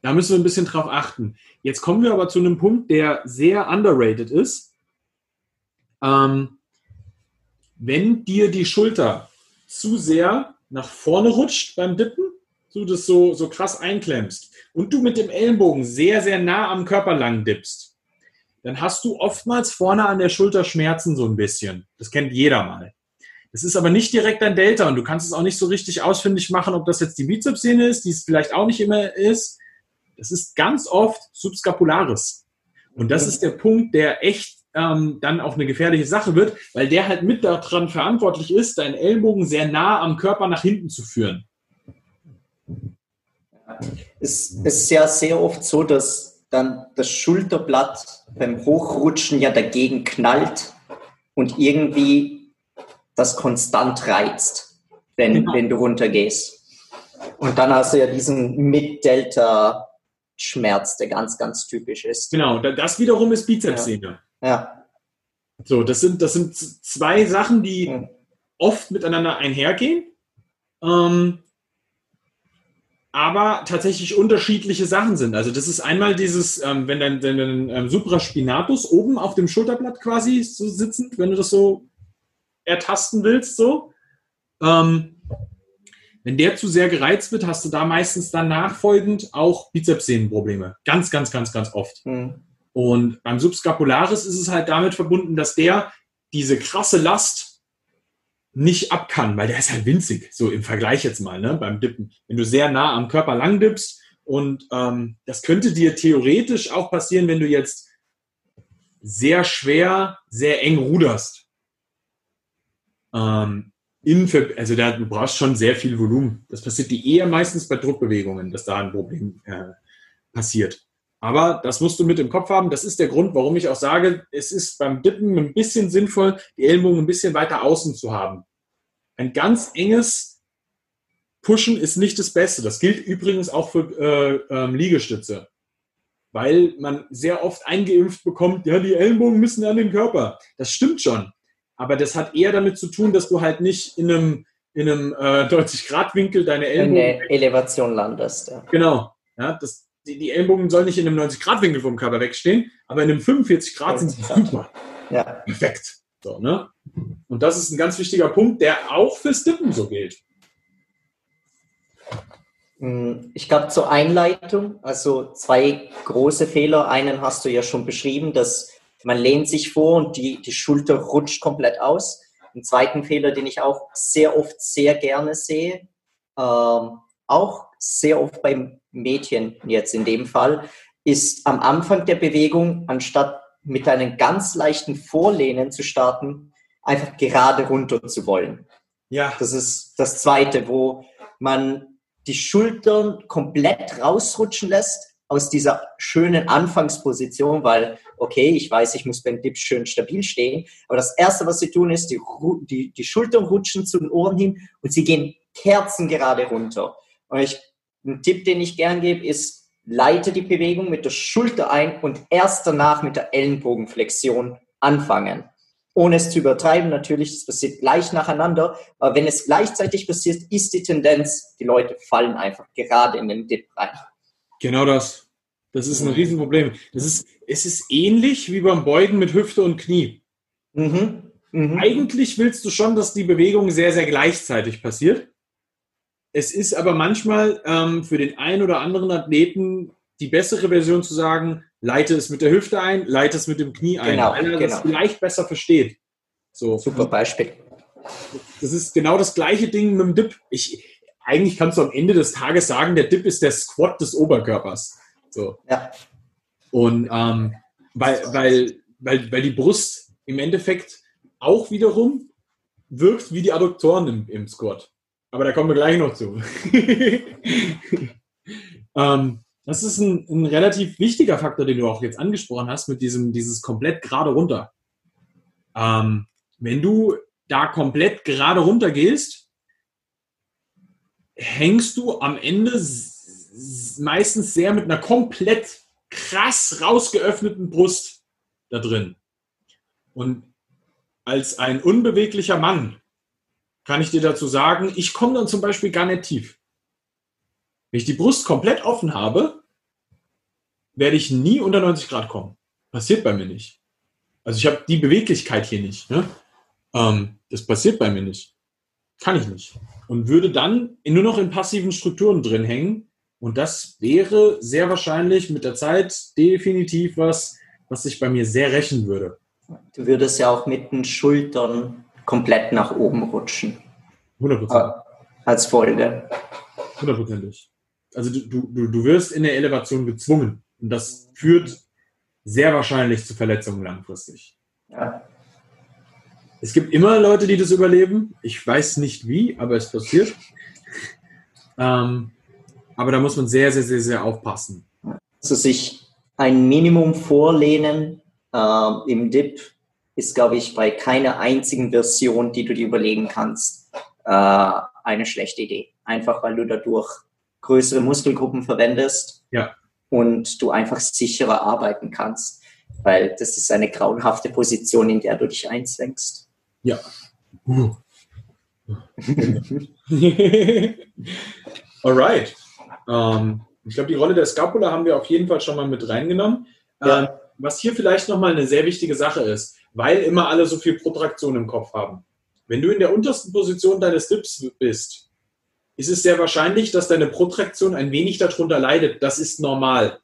da müssen wir ein bisschen drauf achten. Jetzt kommen wir aber zu einem Punkt, der sehr underrated ist. Ähm, wenn dir die Schulter zu sehr nach vorne rutscht beim Dippen, du das so, so krass einklemmst und du mit dem Ellenbogen sehr, sehr nah am Körper lang dippst, dann hast du oftmals vorne an der Schulter Schmerzen so ein bisschen. Das kennt jeder mal. Das ist aber nicht direkt ein Delta und du kannst es auch nicht so richtig ausfindig machen, ob das jetzt die Bizepssehne ist, die es vielleicht auch nicht immer ist. Das ist ganz oft Subscapularis. Und das ist der Punkt, der echt ähm, dann auch eine gefährliche Sache wird, weil der halt mit daran verantwortlich ist, deinen Ellbogen sehr nah am Körper nach hinten zu führen. Es ist ja sehr oft so, dass dann das Schulterblatt beim Hochrutschen ja dagegen knallt und irgendwie das konstant reizt, wenn, genau. wenn du runtergehst. Und dann hast du ja diesen Mid-Delta-Schmerz, der ganz, ganz typisch ist. Genau, das wiederum ist Bizepssehne. Ja. ja. So, das sind, das sind zwei Sachen, die hm. oft miteinander einhergehen. Ähm, aber tatsächlich unterschiedliche Sachen sind. Also das ist einmal dieses, ähm, wenn dein, dein, dein ähm, Supraspinatus oben auf dem Schulterblatt quasi so sitzend, wenn du das so ertasten willst, so. Ähm, wenn der zu sehr gereizt wird, hast du da meistens dann nachfolgend auch Bizepssehnenprobleme. Ganz, ganz, ganz, ganz oft. Mhm. Und beim Subscapularis ist es halt damit verbunden, dass der diese krasse Last nicht ab kann, weil der ist halt winzig, so im Vergleich jetzt mal, ne, beim Dippen. Wenn du sehr nah am Körper lang dippst und ähm, das könnte dir theoretisch auch passieren, wenn du jetzt sehr schwer, sehr eng ruderst. Ähm, in, also da, du brauchst schon sehr viel Volumen. Das passiert dir eher meistens bei Druckbewegungen, dass da ein Problem äh, passiert. Aber das musst du mit im Kopf haben. Das ist der Grund, warum ich auch sage, es ist beim Dippen ein bisschen sinnvoll, die Ellbogen ein bisschen weiter außen zu haben. Ein ganz enges Pushen ist nicht das Beste. Das gilt übrigens auch für äh, ähm, Liegestütze. Weil man sehr oft eingeimpft bekommt, ja, die Ellenbogen müssen an den Körper. Das stimmt schon. Aber das hat eher damit zu tun, dass du halt nicht in einem, in einem äh, 90-Grad-Winkel deine Ellenbogen. In der Elevation landest. Ja. Genau. Ja, das, die, die Ellenbogen sollen nicht in einem 90-Grad-Winkel vom Körper wegstehen, aber in einem 45 Grad sind sie super. Ja. Perfekt. So, ne? Und das ist ein ganz wichtiger Punkt, der auch fürs Dippen so gilt. Hm, ich glaube zur Einleitung, also zwei große Fehler. Einen hast du ja schon beschrieben, dass man lehnt sich vor und die, die Schulter rutscht komplett aus. Einen zweiten Fehler, den ich auch sehr oft sehr gerne sehe, ähm, auch sehr oft beim Mädchen jetzt in dem Fall, ist am Anfang der Bewegung, anstatt mit einem ganz leichten Vorlehnen zu starten, einfach gerade runter zu wollen. Ja. Das ist das Zweite, wo man die Schultern komplett rausrutschen lässt aus dieser schönen Anfangsposition, weil, okay, ich weiß, ich muss beim Dip schön stabil stehen, aber das Erste, was sie tun, ist, die, die, die Schultern rutschen zu den Ohren hin und sie gehen kerzengerade runter. Und ich, ein Tipp, den ich gern gebe, ist, leite die Bewegung mit der Schulter ein und erst danach mit der Ellenbogenflexion anfangen. Ohne es zu übertreiben, natürlich, das passiert gleich nacheinander, aber wenn es gleichzeitig passiert, ist die Tendenz, die Leute fallen einfach gerade in den Dip rein. Genau das. Das ist ein Riesenproblem. Das ist, es ist ähnlich wie beim Beugen mit Hüfte und Knie. Mhm. Mhm. Eigentlich willst du schon, dass die Bewegung sehr, sehr gleichzeitig passiert. Es ist aber manchmal ähm, für den einen oder anderen Athleten die bessere Version zu sagen, leite es mit der Hüfte ein, leite es mit dem Knie ein, genau, weil er genau. das vielleicht besser versteht. So. Super Beispiel. Das ist genau das gleiche Ding mit dem Dip. Ich, eigentlich kannst du am Ende des Tages sagen, der Dip ist der Squat des Oberkörpers. So. Ja. Und ähm, weil, weil, weil, weil die Brust im Endeffekt auch wiederum wirkt wie die Adduktoren im, im Squat. Aber da kommen wir gleich noch zu. ähm, das ist ein, ein, relativ wichtiger Faktor, den du auch jetzt angesprochen hast, mit diesem, dieses komplett gerade runter. Ähm, wenn du da komplett gerade runter gehst, hängst du am Ende meistens sehr mit einer komplett krass rausgeöffneten Brust da drin. Und als ein unbeweglicher Mann kann ich dir dazu sagen, ich komme dann zum Beispiel gar nicht tief. Wenn ich die Brust komplett offen habe, werde ich nie unter 90 Grad kommen. Passiert bei mir nicht. Also ich habe die Beweglichkeit hier nicht. Ne? Ähm, das passiert bei mir nicht. Kann ich nicht. Und würde dann nur noch in passiven Strukturen drin hängen. Und das wäre sehr wahrscheinlich mit der Zeit definitiv was, was sich bei mir sehr rächen würde. Du würdest ja auch mit den Schultern komplett nach oben rutschen. 100 Als Folge. Hundertprozentig. Also du, du, du wirst in der Elevation gezwungen. Und das führt sehr wahrscheinlich zu Verletzungen langfristig. Ja. Es gibt immer Leute, die das überleben. Ich weiß nicht wie, aber es passiert. ähm, aber da muss man sehr, sehr, sehr, sehr aufpassen. Also sich ein Minimum vorlehnen äh, im Dip ist, glaube ich, bei keiner einzigen Version, die du dir überlegen kannst, äh, eine schlechte Idee. Einfach weil du dadurch größere Muskelgruppen verwendest Ja. und du einfach sicherer arbeiten kannst. Weil das ist eine grauenhafte Position, in der du dich einzwängst. Ja. Uh. Alright. Ähm, ich glaube, die Rolle der Scapula haben wir auf jeden Fall schon mal mit reingenommen. Ja. Ähm, was hier vielleicht nochmal eine sehr wichtige Sache ist, weil immer alle so viel Protraktion im Kopf haben. Wenn du in der untersten Position deines Dips bist, ist es sehr wahrscheinlich, dass deine Protraktion ein wenig darunter leidet. Das ist normal.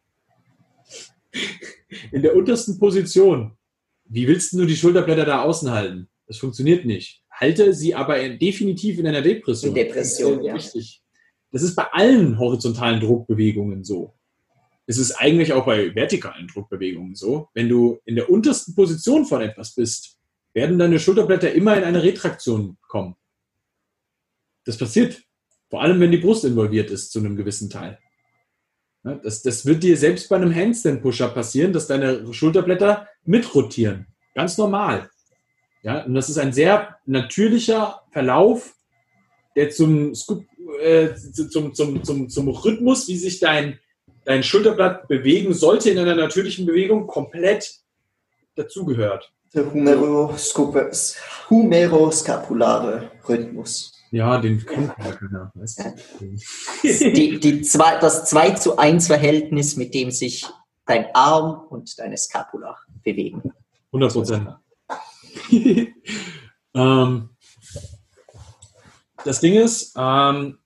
In der untersten Position, wie willst du die Schulterblätter da außen halten? Das funktioniert nicht. Halte sie aber definitiv in einer Depression. Depression, das ja. Richtig. Das ist bei allen horizontalen Druckbewegungen so. Es ist eigentlich auch bei vertikalen Druckbewegungen so. Wenn du in der untersten Position von etwas bist, werden deine Schulterblätter immer in eine Retraktion kommen. Das passiert. Vor allem, wenn die Brust involviert ist zu einem gewissen Teil. Das, das wird dir selbst bei einem Handstand-Pusher passieren, dass deine Schulterblätter mitrotieren. Ganz normal. Ja, und das ist ein sehr natürlicher Verlauf, der zum, äh, zum, zum, zum, zum Rhythmus, wie sich dein, dein Schulterblatt bewegen sollte in einer natürlichen Bewegung, komplett dazugehört. Der humeroscapulare Rhythmus. Ja, den kennt ja keiner. Weißt du? Die, die zwei, das 2 zu 1 Verhältnis, mit dem sich dein Arm und deine Scapula bewegen. 100 Prozent. ähm, das Ding ist, ähm,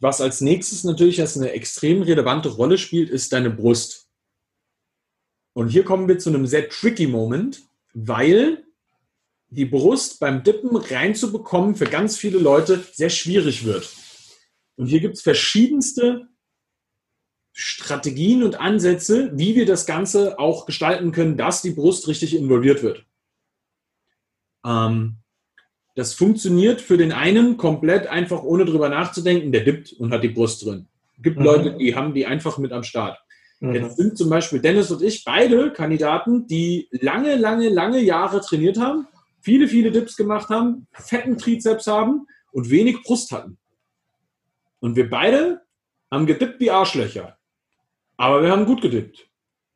was als nächstes natürlich eine extrem relevante Rolle spielt, ist deine Brust. Und hier kommen wir zu einem sehr tricky Moment, weil die Brust beim Dippen reinzubekommen für ganz viele Leute sehr schwierig wird. Und hier gibt es verschiedenste Strategien und Ansätze, wie wir das Ganze auch gestalten können, dass die Brust richtig involviert wird. Ähm, das funktioniert für den einen komplett einfach ohne drüber nachzudenken, der dippt und hat die Brust drin. Es gibt Mhm. Leute, die haben die einfach mit am Start. Jetzt sind zum Beispiel Dennis und ich beide Kandidaten, die lange, lange, lange Jahre trainiert haben, viele, viele Dips gemacht haben, fetten Trizeps haben und wenig Brust hatten. Und wir beide haben gedippt wie Arschlöcher. Aber wir haben gut gedippt.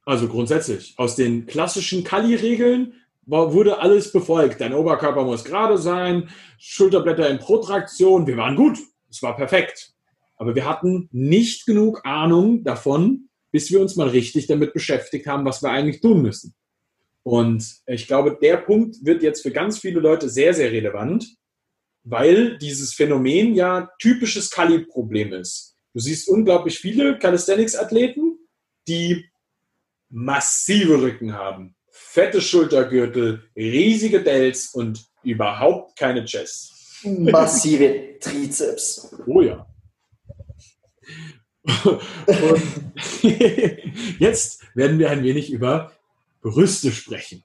Also grundsätzlich. Aus den klassischen Kali-Regeln wurde alles befolgt. Dein Oberkörper muss gerade sein, Schulterblätter in Protraktion. Wir waren gut. Es war perfekt. Aber wir hatten nicht genug Ahnung davon, bis wir uns mal richtig damit beschäftigt haben, was wir eigentlich tun müssen. Und ich glaube, der Punkt wird jetzt für ganz viele Leute sehr, sehr relevant, weil dieses Phänomen ja typisches Kali-Problem ist. Du siehst unglaublich viele Calisthenics-Athleten, die massive Rücken haben, fette Schultergürtel, riesige Delts und überhaupt keine Chests. Massive Trizeps. Oh ja. Und jetzt werden wir ein wenig über Brüste sprechen.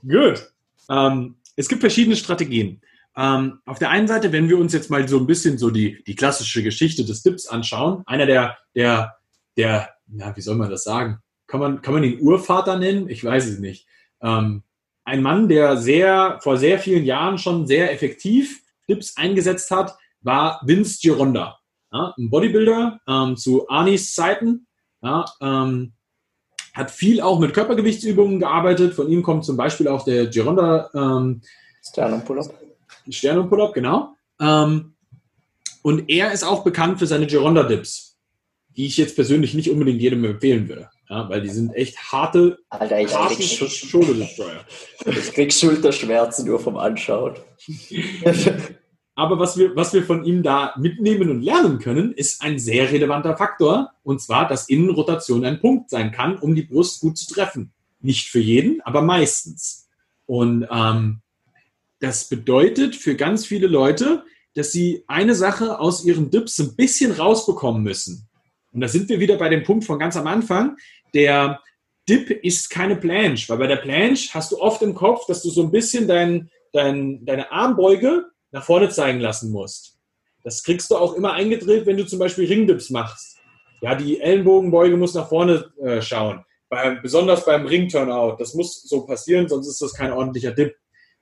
Gut. Ähm, es gibt verschiedene Strategien. Ähm, auf der einen Seite, wenn wir uns jetzt mal so ein bisschen so die, die klassische Geschichte des Dips anschauen, einer der, der, der, na, wie soll man das sagen? Kann man, kann man ihn Urvater nennen? Ich weiß es nicht. Ähm, ein Mann, der sehr, vor sehr vielen Jahren schon sehr effektiv Dips eingesetzt hat, war Vince Gironda. Ja, ein Bodybuilder ähm, zu Arnis Zeiten. Ja, ähm, hat viel auch mit Körpergewichtsübungen gearbeitet. Von ihm kommt zum Beispiel auch der Gironda ähm, Sternum Pull-up. Sternum Pull-up, genau. Ähm, und er ist auch bekannt für seine Gironda Dips, die ich jetzt persönlich nicht unbedingt jedem empfehlen würde. Ja, weil die sind echt harte, Alter, ich harte krieg, Schu- Shoulder Destroyer. ich krieg Schulterschmerzen nur vom Anschauen. Aber was wir, was wir von ihm da mitnehmen und lernen können, ist ein sehr relevanter Faktor. Und zwar, dass Innenrotation ein Punkt sein kann, um die Brust gut zu treffen. Nicht für jeden, aber meistens. Und ähm, das bedeutet für ganz viele Leute, dass sie eine Sache aus ihren Dips ein bisschen rausbekommen müssen. Und da sind wir wieder bei dem Punkt von ganz am Anfang. Der Dip ist keine Planche, weil bei der Planche hast du oft im Kopf, dass du so ein bisschen dein, dein, deine Armbeuge nach vorne zeigen lassen musst. Das kriegst du auch immer eingedreht, wenn du zum Beispiel Ringdips machst. Ja, die Ellenbogenbeuge muss nach vorne äh, schauen. Bei, besonders beim Ring-Turnout. Das muss so passieren, sonst ist das kein ordentlicher Dip.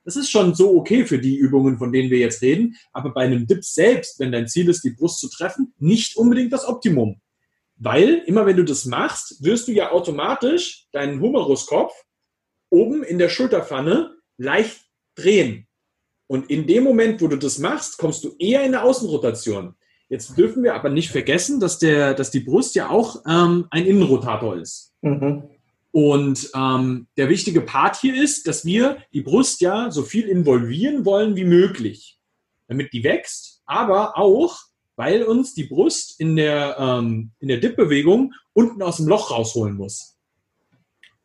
Das ist schon so okay für die Übungen, von denen wir jetzt reden. Aber bei einem Dip selbst, wenn dein Ziel ist, die Brust zu treffen, nicht unbedingt das Optimum. Weil immer wenn du das machst, wirst du ja automatisch deinen Humeruskopf oben in der Schulterpfanne leicht drehen. Und in dem Moment, wo du das machst, kommst du eher in eine Außenrotation. Jetzt dürfen wir aber nicht vergessen, dass, der, dass die Brust ja auch ähm, ein Innenrotator ist. Mhm. Und ähm, der wichtige Part hier ist, dass wir die Brust ja so viel involvieren wollen wie möglich, damit die wächst, aber auch, weil uns die Brust in der, ähm, in der Dip-Bewegung unten aus dem Loch rausholen muss.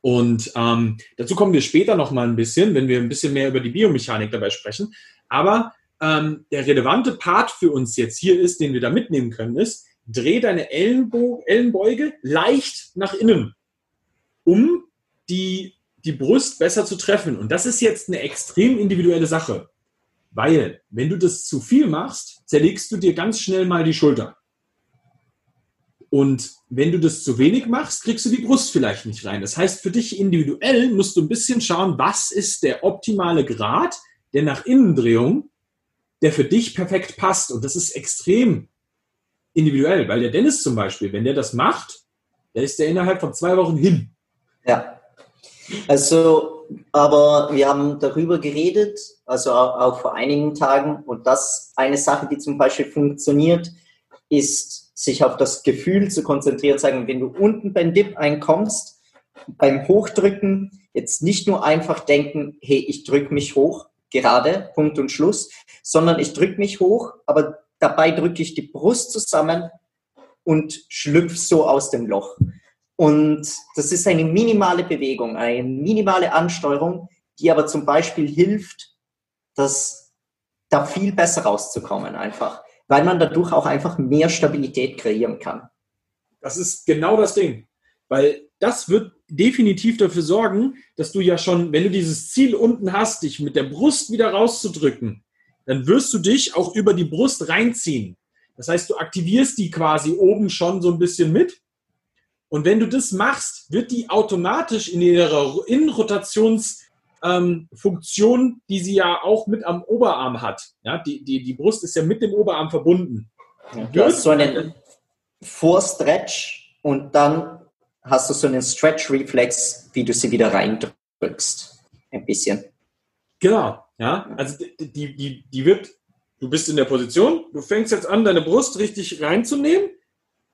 Und ähm, dazu kommen wir später noch mal ein bisschen, wenn wir ein bisschen mehr über die Biomechanik dabei sprechen. Aber ähm, der relevante Part für uns jetzt hier ist, den wir da mitnehmen können, ist, dreh deine Ellenbeuge leicht nach innen um die, die Brust besser zu treffen. Und das ist jetzt eine extrem individuelle Sache. Weil, wenn du das zu viel machst, zerlegst du dir ganz schnell mal die Schulter. Und wenn du das zu wenig machst, kriegst du die Brust vielleicht nicht rein. Das heißt, für dich individuell musst du ein bisschen schauen, was ist der optimale Grad der nach Innendrehung, der für dich perfekt passt. Und das ist extrem individuell, weil der Dennis zum Beispiel, wenn der das macht, der ist der innerhalb von zwei Wochen hin. Ja. Also, aber wir haben darüber geredet, also auch vor einigen Tagen. Und das eine Sache, die zum Beispiel funktioniert, ist, sich auf das Gefühl zu konzentrieren. Sagen, wenn du unten beim Dip einkommst, beim Hochdrücken jetzt nicht nur einfach denken, hey, ich drücke mich hoch, gerade, Punkt und Schluss, sondern ich drücke mich hoch, aber dabei drücke ich die Brust zusammen und schlüpfe so aus dem Loch. Und das ist eine minimale Bewegung, eine minimale Ansteuerung, die aber zum Beispiel hilft, dass da viel besser rauszukommen einfach, weil man dadurch auch einfach mehr Stabilität kreieren kann. Das ist genau das Ding, weil das wird definitiv dafür sorgen, dass du ja schon, wenn du dieses Ziel unten hast, dich mit der Brust wieder rauszudrücken, dann wirst du dich auch über die Brust reinziehen. Das heißt, du aktivierst die quasi oben schon so ein bisschen mit und wenn du das machst, wird die automatisch in ihrer Innenrotationsfunktion, ähm, die sie ja auch mit am Oberarm hat, ja, die, die, die Brust ist ja mit dem Oberarm verbunden. Ja, du hast so einen Vorstretch und dann hast du so einen Stretch-Reflex, wie du sie wieder reindrückst. Ein bisschen. Genau, ja. Also die, die, die wird, du bist in der Position, du fängst jetzt an, deine Brust richtig reinzunehmen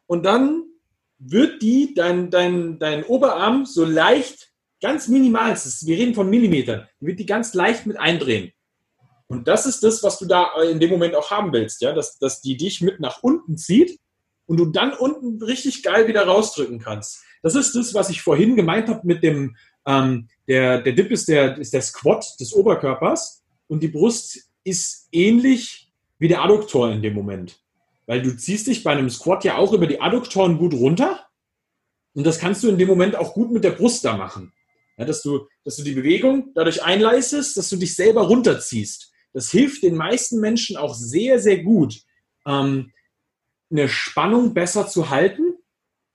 und dann wird die dein, dein, dein Oberarm so leicht, ganz minimal, ist, wir reden von Millimetern, wird die ganz leicht mit eindrehen. Und das ist das, was du da in dem Moment auch haben willst, ja, dass, dass die dich mit nach unten zieht und du dann unten richtig geil wieder rausdrücken kannst. Das ist das, was ich vorhin gemeint habe mit dem, ähm, der, der Dip ist der, ist der Squat des Oberkörpers und die Brust ist ähnlich wie der Adduktor in dem Moment. Weil du ziehst dich bei einem Squat ja auch über die Adduktoren gut runter. Und das kannst du in dem Moment auch gut mit der Brust da machen. Ja, dass, du, dass du die Bewegung dadurch einleistest, dass du dich selber runterziehst. Das hilft den meisten Menschen auch sehr, sehr gut, ähm, eine Spannung besser zu halten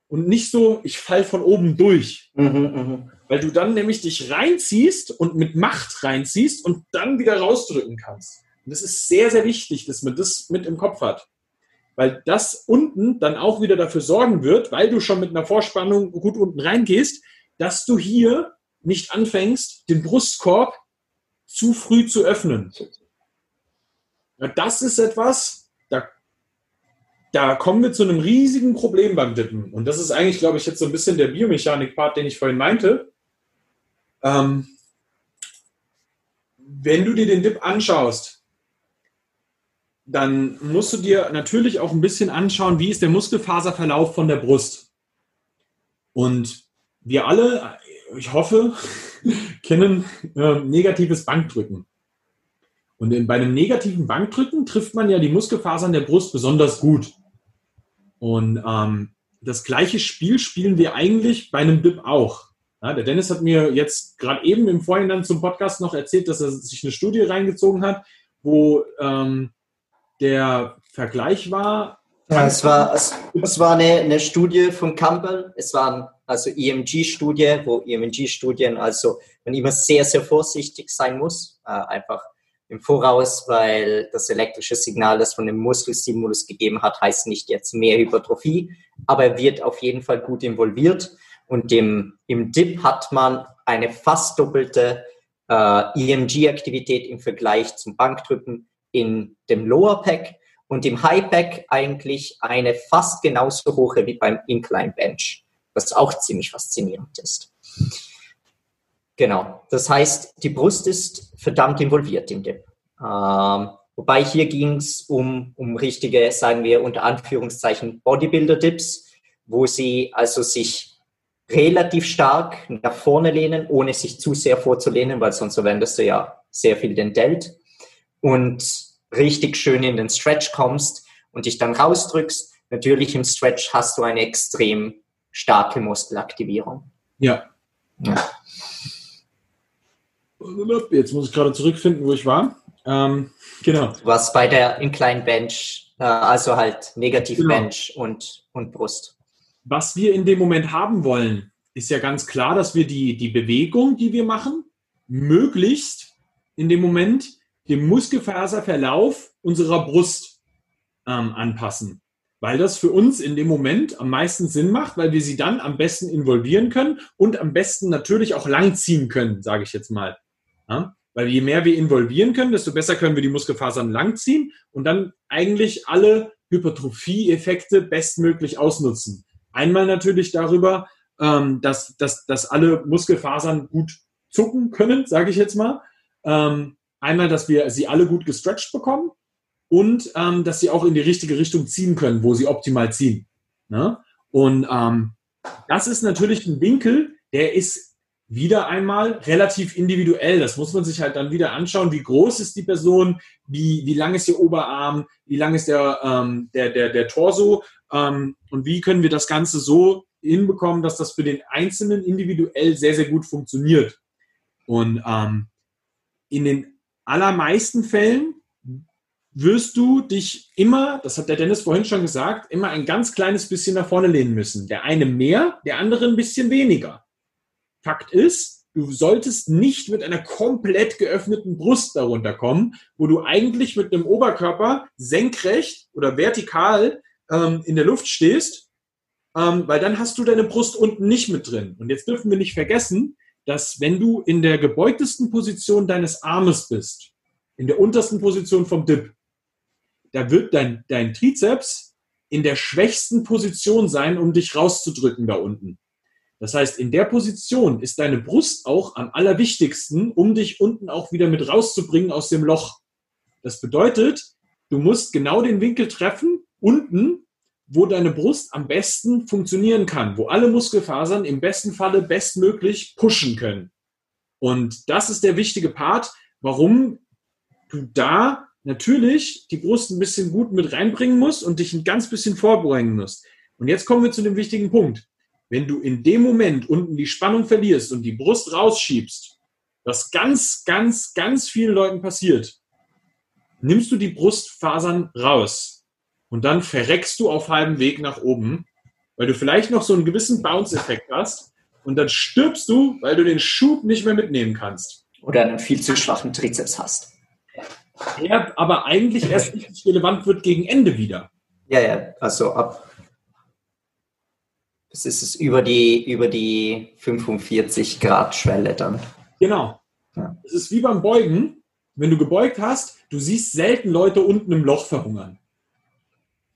und nicht so, ich fall von oben durch. Mhm, mh. Weil du dann nämlich dich reinziehst und mit Macht reinziehst und dann wieder rausdrücken kannst. Und das ist sehr, sehr wichtig, dass man das mit im Kopf hat weil das unten dann auch wieder dafür sorgen wird, weil du schon mit einer Vorspannung gut unten reingehst, dass du hier nicht anfängst, den Brustkorb zu früh zu öffnen. Ja, das ist etwas, da, da kommen wir zu einem riesigen Problem beim Dippen. Und das ist eigentlich, glaube ich, jetzt so ein bisschen der Biomechanik-Part, den ich vorhin meinte. Ähm, wenn du dir den Dip anschaust, dann musst du dir natürlich auch ein bisschen anschauen, wie ist der Muskelfaserverlauf von der Brust. Und wir alle, ich hoffe, kennen äh, negatives Bankdrücken. Und in, bei einem negativen Bankdrücken trifft man ja die Muskelfasern der Brust besonders gut. Und ähm, das gleiche Spiel spielen wir eigentlich bei einem Dip auch. Ja, der Dennis hat mir jetzt gerade eben im Vorhinein zum Podcast noch erzählt, dass er sich eine Studie reingezogen hat, wo ähm, der Vergleich war. Ja, es war, es, es war eine, eine Studie von Campbell. Es waren also EMG-Studie, wo EMG-Studien, also man immer sehr, sehr vorsichtig sein muss, äh, einfach im Voraus, weil das elektrische Signal, das von dem Muskelstimulus gegeben hat, heißt nicht jetzt mehr Hypertrophie, aber er wird auf jeden Fall gut involviert. Und im, im DIP hat man eine fast doppelte äh, EMG-Aktivität im Vergleich zum Bankdrücken in dem Lower Pack und im High Pack eigentlich eine fast genauso hohe wie beim Incline Bench, was auch ziemlich faszinierend ist. Genau, das heißt, die Brust ist verdammt involviert im Dip. Ähm, wobei hier ging es um, um richtige, sagen wir unter Anführungszeichen, Bodybuilder-Dips, wo sie also sich relativ stark nach vorne lehnen, ohne sich zu sehr vorzulehnen, weil sonst verwendest du ja sehr viel den Delt und richtig schön in den Stretch kommst und dich dann rausdrückst. Natürlich im Stretch hast du eine extrem starke Muskelaktivierung. Ja. ja. Jetzt muss ich gerade zurückfinden, wo ich war. Ähm, genau. Du warst bei der Incline Bench, äh, also halt Negativ genau. Bench und, und Brust. Was wir in dem Moment haben wollen, ist ja ganz klar, dass wir die, die Bewegung, die wir machen, möglichst in dem Moment dem Muskelfaserverlauf unserer Brust ähm, anpassen. Weil das für uns in dem Moment am meisten Sinn macht, weil wir sie dann am besten involvieren können und am besten natürlich auch langziehen können, sage ich jetzt mal. Ja? Weil je mehr wir involvieren können, desto besser können wir die Muskelfasern langziehen und dann eigentlich alle Hypertrophie-Effekte bestmöglich ausnutzen. Einmal natürlich darüber, ähm, dass, dass, dass alle Muskelfasern gut zucken können, sage ich jetzt mal. Ähm, einmal, dass wir sie alle gut gestretched bekommen und ähm, dass sie auch in die richtige Richtung ziehen können, wo sie optimal ziehen. Ne? Und ähm, das ist natürlich ein Winkel, der ist wieder einmal relativ individuell. Das muss man sich halt dann wieder anschauen, wie groß ist die Person, wie, wie lang ist ihr Oberarm, wie lang ist der, ähm, der, der, der Torso ähm, und wie können wir das Ganze so hinbekommen, dass das für den Einzelnen individuell sehr, sehr gut funktioniert. Und ähm, in den allermeisten Fällen wirst du dich immer, das hat der Dennis vorhin schon gesagt, immer ein ganz kleines bisschen nach vorne lehnen müssen. Der eine mehr, der andere ein bisschen weniger. Fakt ist, du solltest nicht mit einer komplett geöffneten Brust darunter kommen, wo du eigentlich mit einem Oberkörper senkrecht oder vertikal ähm, in der Luft stehst, ähm, weil dann hast du deine Brust unten nicht mit drin. Und jetzt dürfen wir nicht vergessen, dass wenn du in der gebeugtesten Position deines Armes bist, in der untersten Position vom Dip, da wird dein, dein Trizeps in der schwächsten Position sein, um dich rauszudrücken da unten. Das heißt, in der Position ist deine Brust auch am allerwichtigsten, um dich unten auch wieder mit rauszubringen aus dem Loch. Das bedeutet, du musst genau den Winkel treffen, unten, wo deine Brust am besten funktionieren kann, wo alle Muskelfasern im besten Falle bestmöglich pushen können. Und das ist der wichtige Part, warum du da natürlich die Brust ein bisschen gut mit reinbringen musst und dich ein ganz bisschen vorbeugen musst. Und jetzt kommen wir zu dem wichtigen Punkt wenn du in dem Moment unten die Spannung verlierst und die Brust rausschiebst, was ganz, ganz, ganz vielen Leuten passiert, nimmst du die Brustfasern raus und dann verreckst du auf halbem Weg nach oben, weil du vielleicht noch so einen gewissen Bounce-Effekt hast und dann stirbst du, weil du den Schub nicht mehr mitnehmen kannst. Oder einen viel zu schwachen Trizeps hast. Der aber eigentlich erst nicht relevant wird gegen Ende wieder. Ja, ja, also ab das ist es über die, über die 45 Grad Schwelle dann. Genau. Ja. Es ist wie beim Beugen. Wenn du gebeugt hast, du siehst selten Leute unten im Loch verhungern.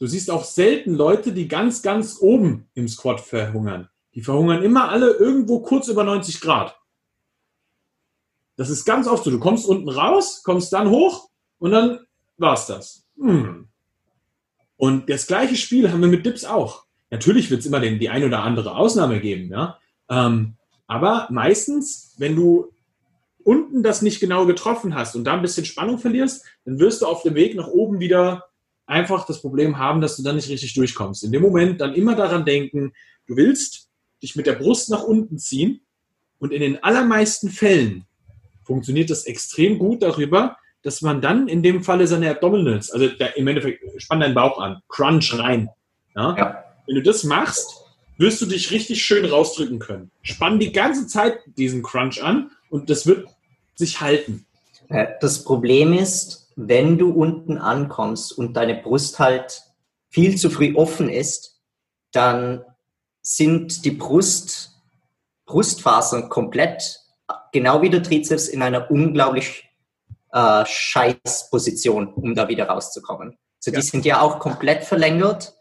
Du siehst auch selten Leute, die ganz, ganz oben im Squat verhungern. Die verhungern immer alle irgendwo kurz über 90 Grad. Das ist ganz oft so. Du kommst unten raus, kommst dann hoch und dann war's das. Hm. Und das gleiche Spiel haben wir mit Dips auch. Natürlich wird es immer den, die ein oder andere Ausnahme geben, ja. Ähm, aber meistens, wenn du unten das nicht genau getroffen hast und da ein bisschen Spannung verlierst, dann wirst du auf dem Weg nach oben wieder einfach das Problem haben, dass du dann nicht richtig durchkommst. In dem Moment dann immer daran denken, du willst dich mit der Brust nach unten ziehen Und in den allermeisten Fällen funktioniert das extrem gut darüber, dass man dann in dem Falle seine Abdominals, also im Endeffekt spann deinen Bauch an, crunch rein. Ja? ja. Wenn du das machst, wirst du dich richtig schön rausdrücken können. Spann die ganze Zeit diesen Crunch an und das wird sich halten. Äh, das Problem ist, wenn du unten ankommst und deine Brust halt viel zu früh offen ist, dann sind die Brust, Brustfasern komplett, genau wie der Trizeps, in einer unglaublich äh, Scheißposition, um da wieder rauszukommen. So, die ja. sind ja auch komplett verlängert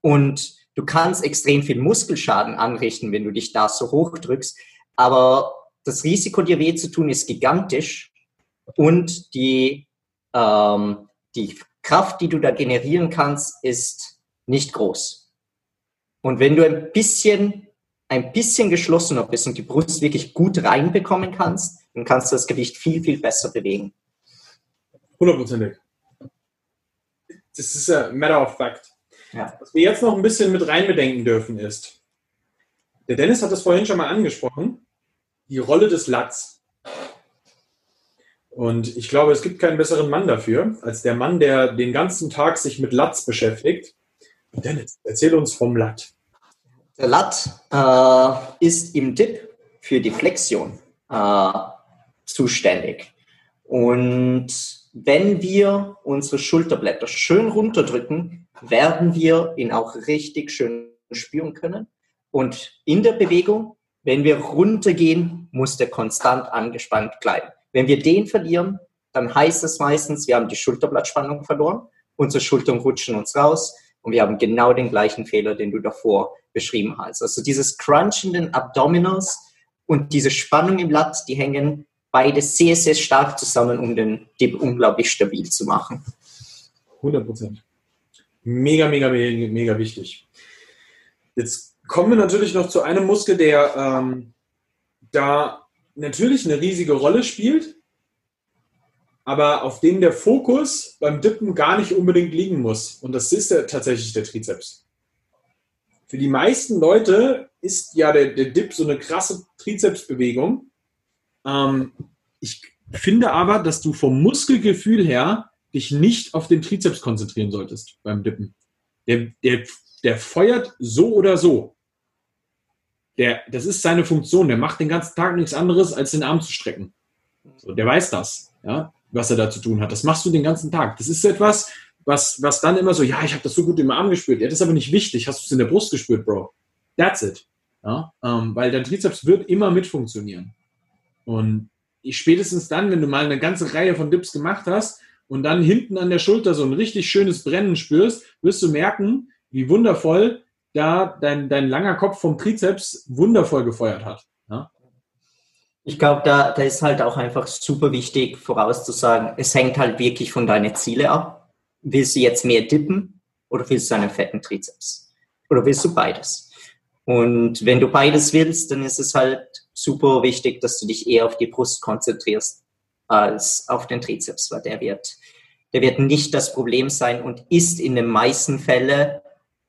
und du kannst extrem viel Muskelschaden anrichten, wenn du dich da so hoch drückst. Aber das Risiko, dir weh zu tun, ist gigantisch und die, ähm, die Kraft, die du da generieren kannst, ist nicht groß. Und wenn du ein bisschen, ein bisschen geschlossener bist und die Brust wirklich gut reinbekommen kannst, dann kannst du das Gewicht viel, viel besser bewegen. Hundertprozentig. Das ist ein matter of fact. Ja. Was wir jetzt noch ein bisschen mit reinbedenken dürfen ist, der Dennis hat das vorhin schon mal angesprochen, die Rolle des Lats. Und ich glaube, es gibt keinen besseren Mann dafür, als der Mann, der den ganzen Tag sich mit Latz beschäftigt. Dennis, erzähl uns vom Lat. Der Lat äh, ist im Dip für die Flexion äh, zuständig. Und wenn wir unsere Schulterblätter schön runterdrücken, werden wir ihn auch richtig schön spüren können. Und in der Bewegung, wenn wir runtergehen, muss der konstant angespannt bleiben. Wenn wir den verlieren, dann heißt es meistens, wir haben die Schulterblattspannung verloren, unsere Schultern rutschen uns raus und wir haben genau den gleichen Fehler, den du davor beschrieben hast. Also dieses Crunchenden Abdominals und diese Spannung im Lat, die hängen beide sehr, sehr stark zusammen, um den Dip unglaublich stabil zu machen. 100 Prozent. Mega, mega, mega, mega wichtig. Jetzt kommen wir natürlich noch zu einem Muskel, der ähm, da natürlich eine riesige Rolle spielt, aber auf dem der Fokus beim Dippen gar nicht unbedingt liegen muss. Und das ist der, tatsächlich der Trizeps. Für die meisten Leute ist ja der, der Dip so eine krasse Trizepsbewegung. Ähm, ich finde aber, dass du vom Muskelgefühl her dich nicht auf den Trizeps konzentrieren solltest beim Dippen. Der, der, der feuert so oder so. Der, das ist seine Funktion. Der macht den ganzen Tag nichts anderes, als den Arm zu strecken. So, der weiß das, ja, was er da zu tun hat. Das machst du den ganzen Tag. Das ist etwas, was, was dann immer so, ja, ich habe das so gut im Arm gespürt. Ja, das ist aber nicht wichtig. Hast du es in der Brust gespürt, Bro? That's it. Ja, ähm, weil dein Trizeps wird immer mit funktionieren. Und spätestens dann, wenn du mal eine ganze Reihe von Dips gemacht hast und dann hinten an der Schulter so ein richtig schönes Brennen spürst, wirst du merken, wie wundervoll da dein, dein langer Kopf vom Trizeps wundervoll gefeuert hat. Ja? Ich glaube, da, da ist halt auch einfach super wichtig vorauszusagen, es hängt halt wirklich von deinen Zielen ab. Willst du jetzt mehr dippen oder willst du einen fetten Trizeps? Oder willst du beides? Und wenn du beides willst, dann ist es halt super wichtig, dass du dich eher auf die Brust konzentrierst als auf den Trizeps, weil der wird, der wird nicht das Problem sein und ist in den meisten Fällen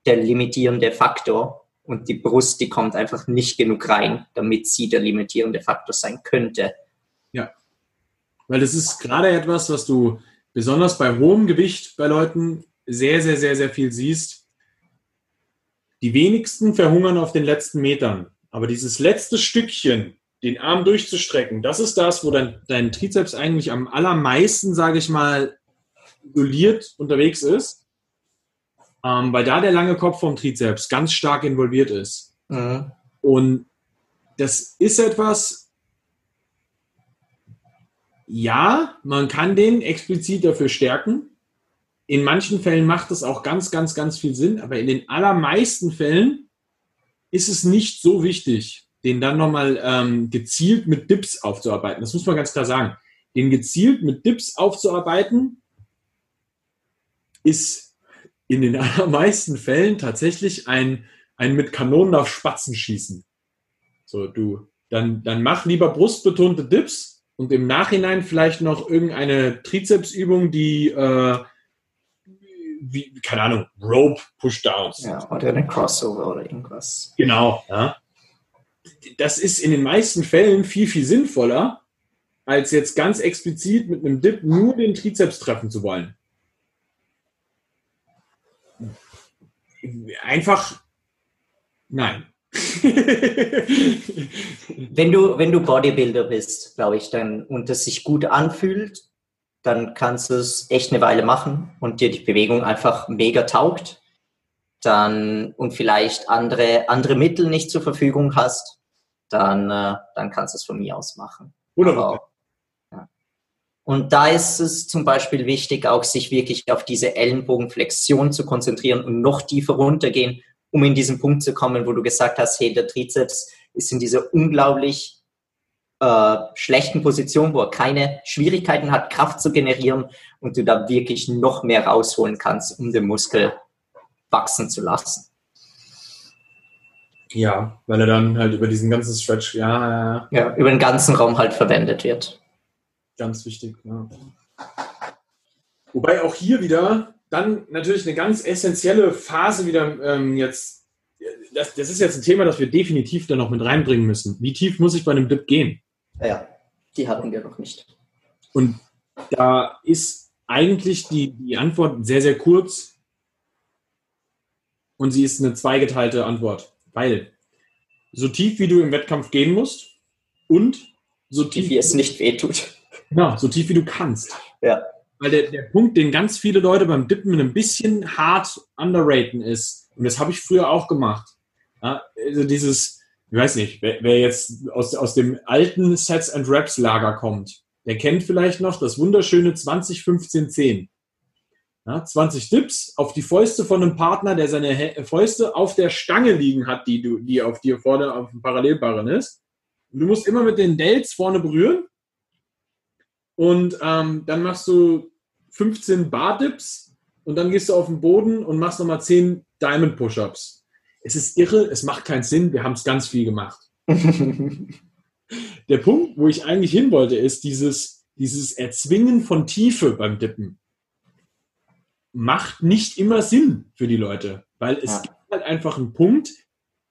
der limitierende Faktor. Und die Brust, die kommt einfach nicht genug rein, damit sie der limitierende Faktor sein könnte. Ja, weil das ist gerade etwas, was du besonders bei hohem Gewicht bei Leuten sehr, sehr, sehr, sehr viel siehst die wenigsten verhungern auf den letzten Metern. Aber dieses letzte Stückchen, den Arm durchzustrecken, das ist das, wo dein, dein Trizeps eigentlich am allermeisten, sage ich mal, isoliert unterwegs ist. Ähm, weil da der lange Kopf vom Trizeps ganz stark involviert ist. Mhm. Und das ist etwas, ja, man kann den explizit dafür stärken, in manchen Fällen macht es auch ganz, ganz, ganz viel Sinn, aber in den allermeisten Fällen ist es nicht so wichtig, den dann nochmal ähm, gezielt mit Dips aufzuarbeiten. Das muss man ganz klar sagen. Den gezielt mit Dips aufzuarbeiten, ist in den allermeisten Fällen tatsächlich ein, ein mit Kanonen auf Spatzen schießen. So, du, dann, dann mach lieber brustbetonte Dips und im Nachhinein vielleicht noch irgendeine Trizepsübung, die äh, wie, keine Ahnung, Rope Pushdowns. Ja, oder eine Crossover oder irgendwas. Genau, ja. das ist in den meisten Fällen viel, viel sinnvoller, als jetzt ganz explizit mit einem Dip nur den Trizeps treffen zu wollen. Einfach nein. wenn du, wenn du Bodybuilder bist, glaube ich, dann und es sich gut anfühlt, dann kannst du es echt eine Weile machen und dir die Bewegung einfach mega taugt, dann und vielleicht andere, andere Mittel nicht zur Verfügung hast, dann, äh, dann kannst du es von mir aus machen. Wunderbar. Ja. Und da ist es zum Beispiel wichtig, auch sich wirklich auf diese Ellenbogenflexion zu konzentrieren und noch tiefer runtergehen, um in diesen Punkt zu kommen, wo du gesagt hast, hey, der Trizeps ist in dieser unglaublich äh, schlechten Position, wo er keine Schwierigkeiten hat, Kraft zu generieren und du da wirklich noch mehr rausholen kannst, um den Muskel wachsen zu lassen. Ja, weil er dann halt über diesen ganzen Stretch, ja, ja, ja. über den ganzen Raum halt verwendet wird. Ganz wichtig, ja. Wobei auch hier wieder dann natürlich eine ganz essentielle Phase wieder ähm, jetzt, das, das ist jetzt ein Thema, das wir definitiv da noch mit reinbringen müssen. Wie tief muss ich bei einem Dip gehen? Ja, die hatten wir noch nicht. Und da ist eigentlich die, die Antwort sehr, sehr kurz und sie ist eine zweigeteilte Antwort, weil so tief wie du im Wettkampf gehen musst und so tief wie es nicht wehtut. Ja, so tief wie du kannst. Ja. Weil der, der Punkt, den ganz viele Leute beim Dippen ein bisschen hart underraten ist, und das habe ich früher auch gemacht. Ja, also dieses, ich weiß nicht, wer, wer jetzt aus, aus dem alten Sets and Raps Lager kommt, der kennt vielleicht noch das wunderschöne 2015-10. Ja, 20 Dips auf die Fäuste von einem Partner, der seine Fäuste auf der Stange liegen hat, die, du, die auf dir vorne auf dem Parallelbarren ist. Und du musst immer mit den Delts vorne berühren und ähm, dann machst du 15 Bar-Dips und dann gehst du auf den Boden und machst nochmal 10 Diamond-Push-Ups. Es ist irre, es macht keinen Sinn, wir haben es ganz viel gemacht. Der Punkt, wo ich eigentlich hin wollte, ist dieses, dieses Erzwingen von Tiefe beim Dippen. Macht nicht immer Sinn für die Leute, weil es ja. gibt halt einfach einen Punkt,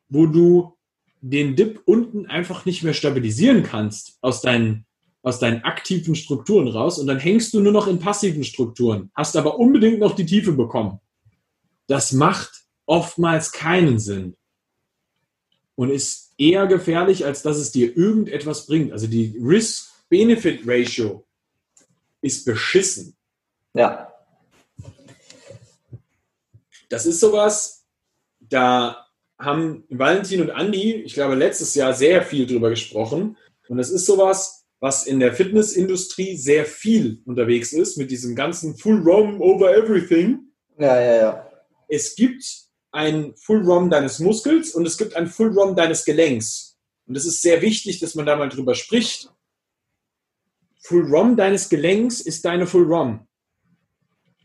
wo du den Dip unten einfach nicht mehr stabilisieren kannst aus deinen aus deinen aktiven Strukturen raus und dann hängst du nur noch in passiven Strukturen, hast aber unbedingt noch die Tiefe bekommen. Das macht oftmals keinen Sinn und ist eher gefährlich, als dass es dir irgendetwas bringt. Also die Risk-Benefit-Ratio ist beschissen. Ja. Das ist sowas, da haben Valentin und Andy, ich glaube, letztes Jahr sehr viel drüber gesprochen. Und das ist sowas, was in der Fitnessindustrie sehr viel unterwegs ist, mit diesem ganzen Full ROM over everything. Ja, ja, ja. Es gibt ein Full ROM deines Muskels und es gibt ein Full ROM deines Gelenks. Und es ist sehr wichtig, dass man da mal drüber spricht. Full ROM deines Gelenks ist deine Full ROM.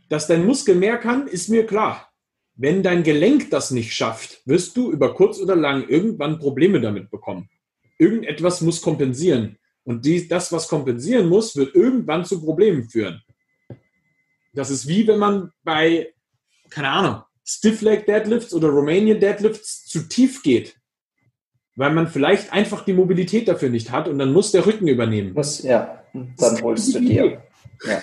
Dass dein Muskel mehr kann, ist mir klar. Wenn dein Gelenk das nicht schafft, wirst du über kurz oder lang irgendwann Probleme damit bekommen. Irgendetwas muss kompensieren. Und die, das, was kompensieren muss, wird irgendwann zu Problemen führen. Das ist wie wenn man bei, keine Ahnung, Stiff Leg Deadlifts oder Romanian Deadlifts zu tief geht. Weil man vielleicht einfach die Mobilität dafür nicht hat und dann muss der Rücken übernehmen. Muss, ja, dann holst du dir. Ja.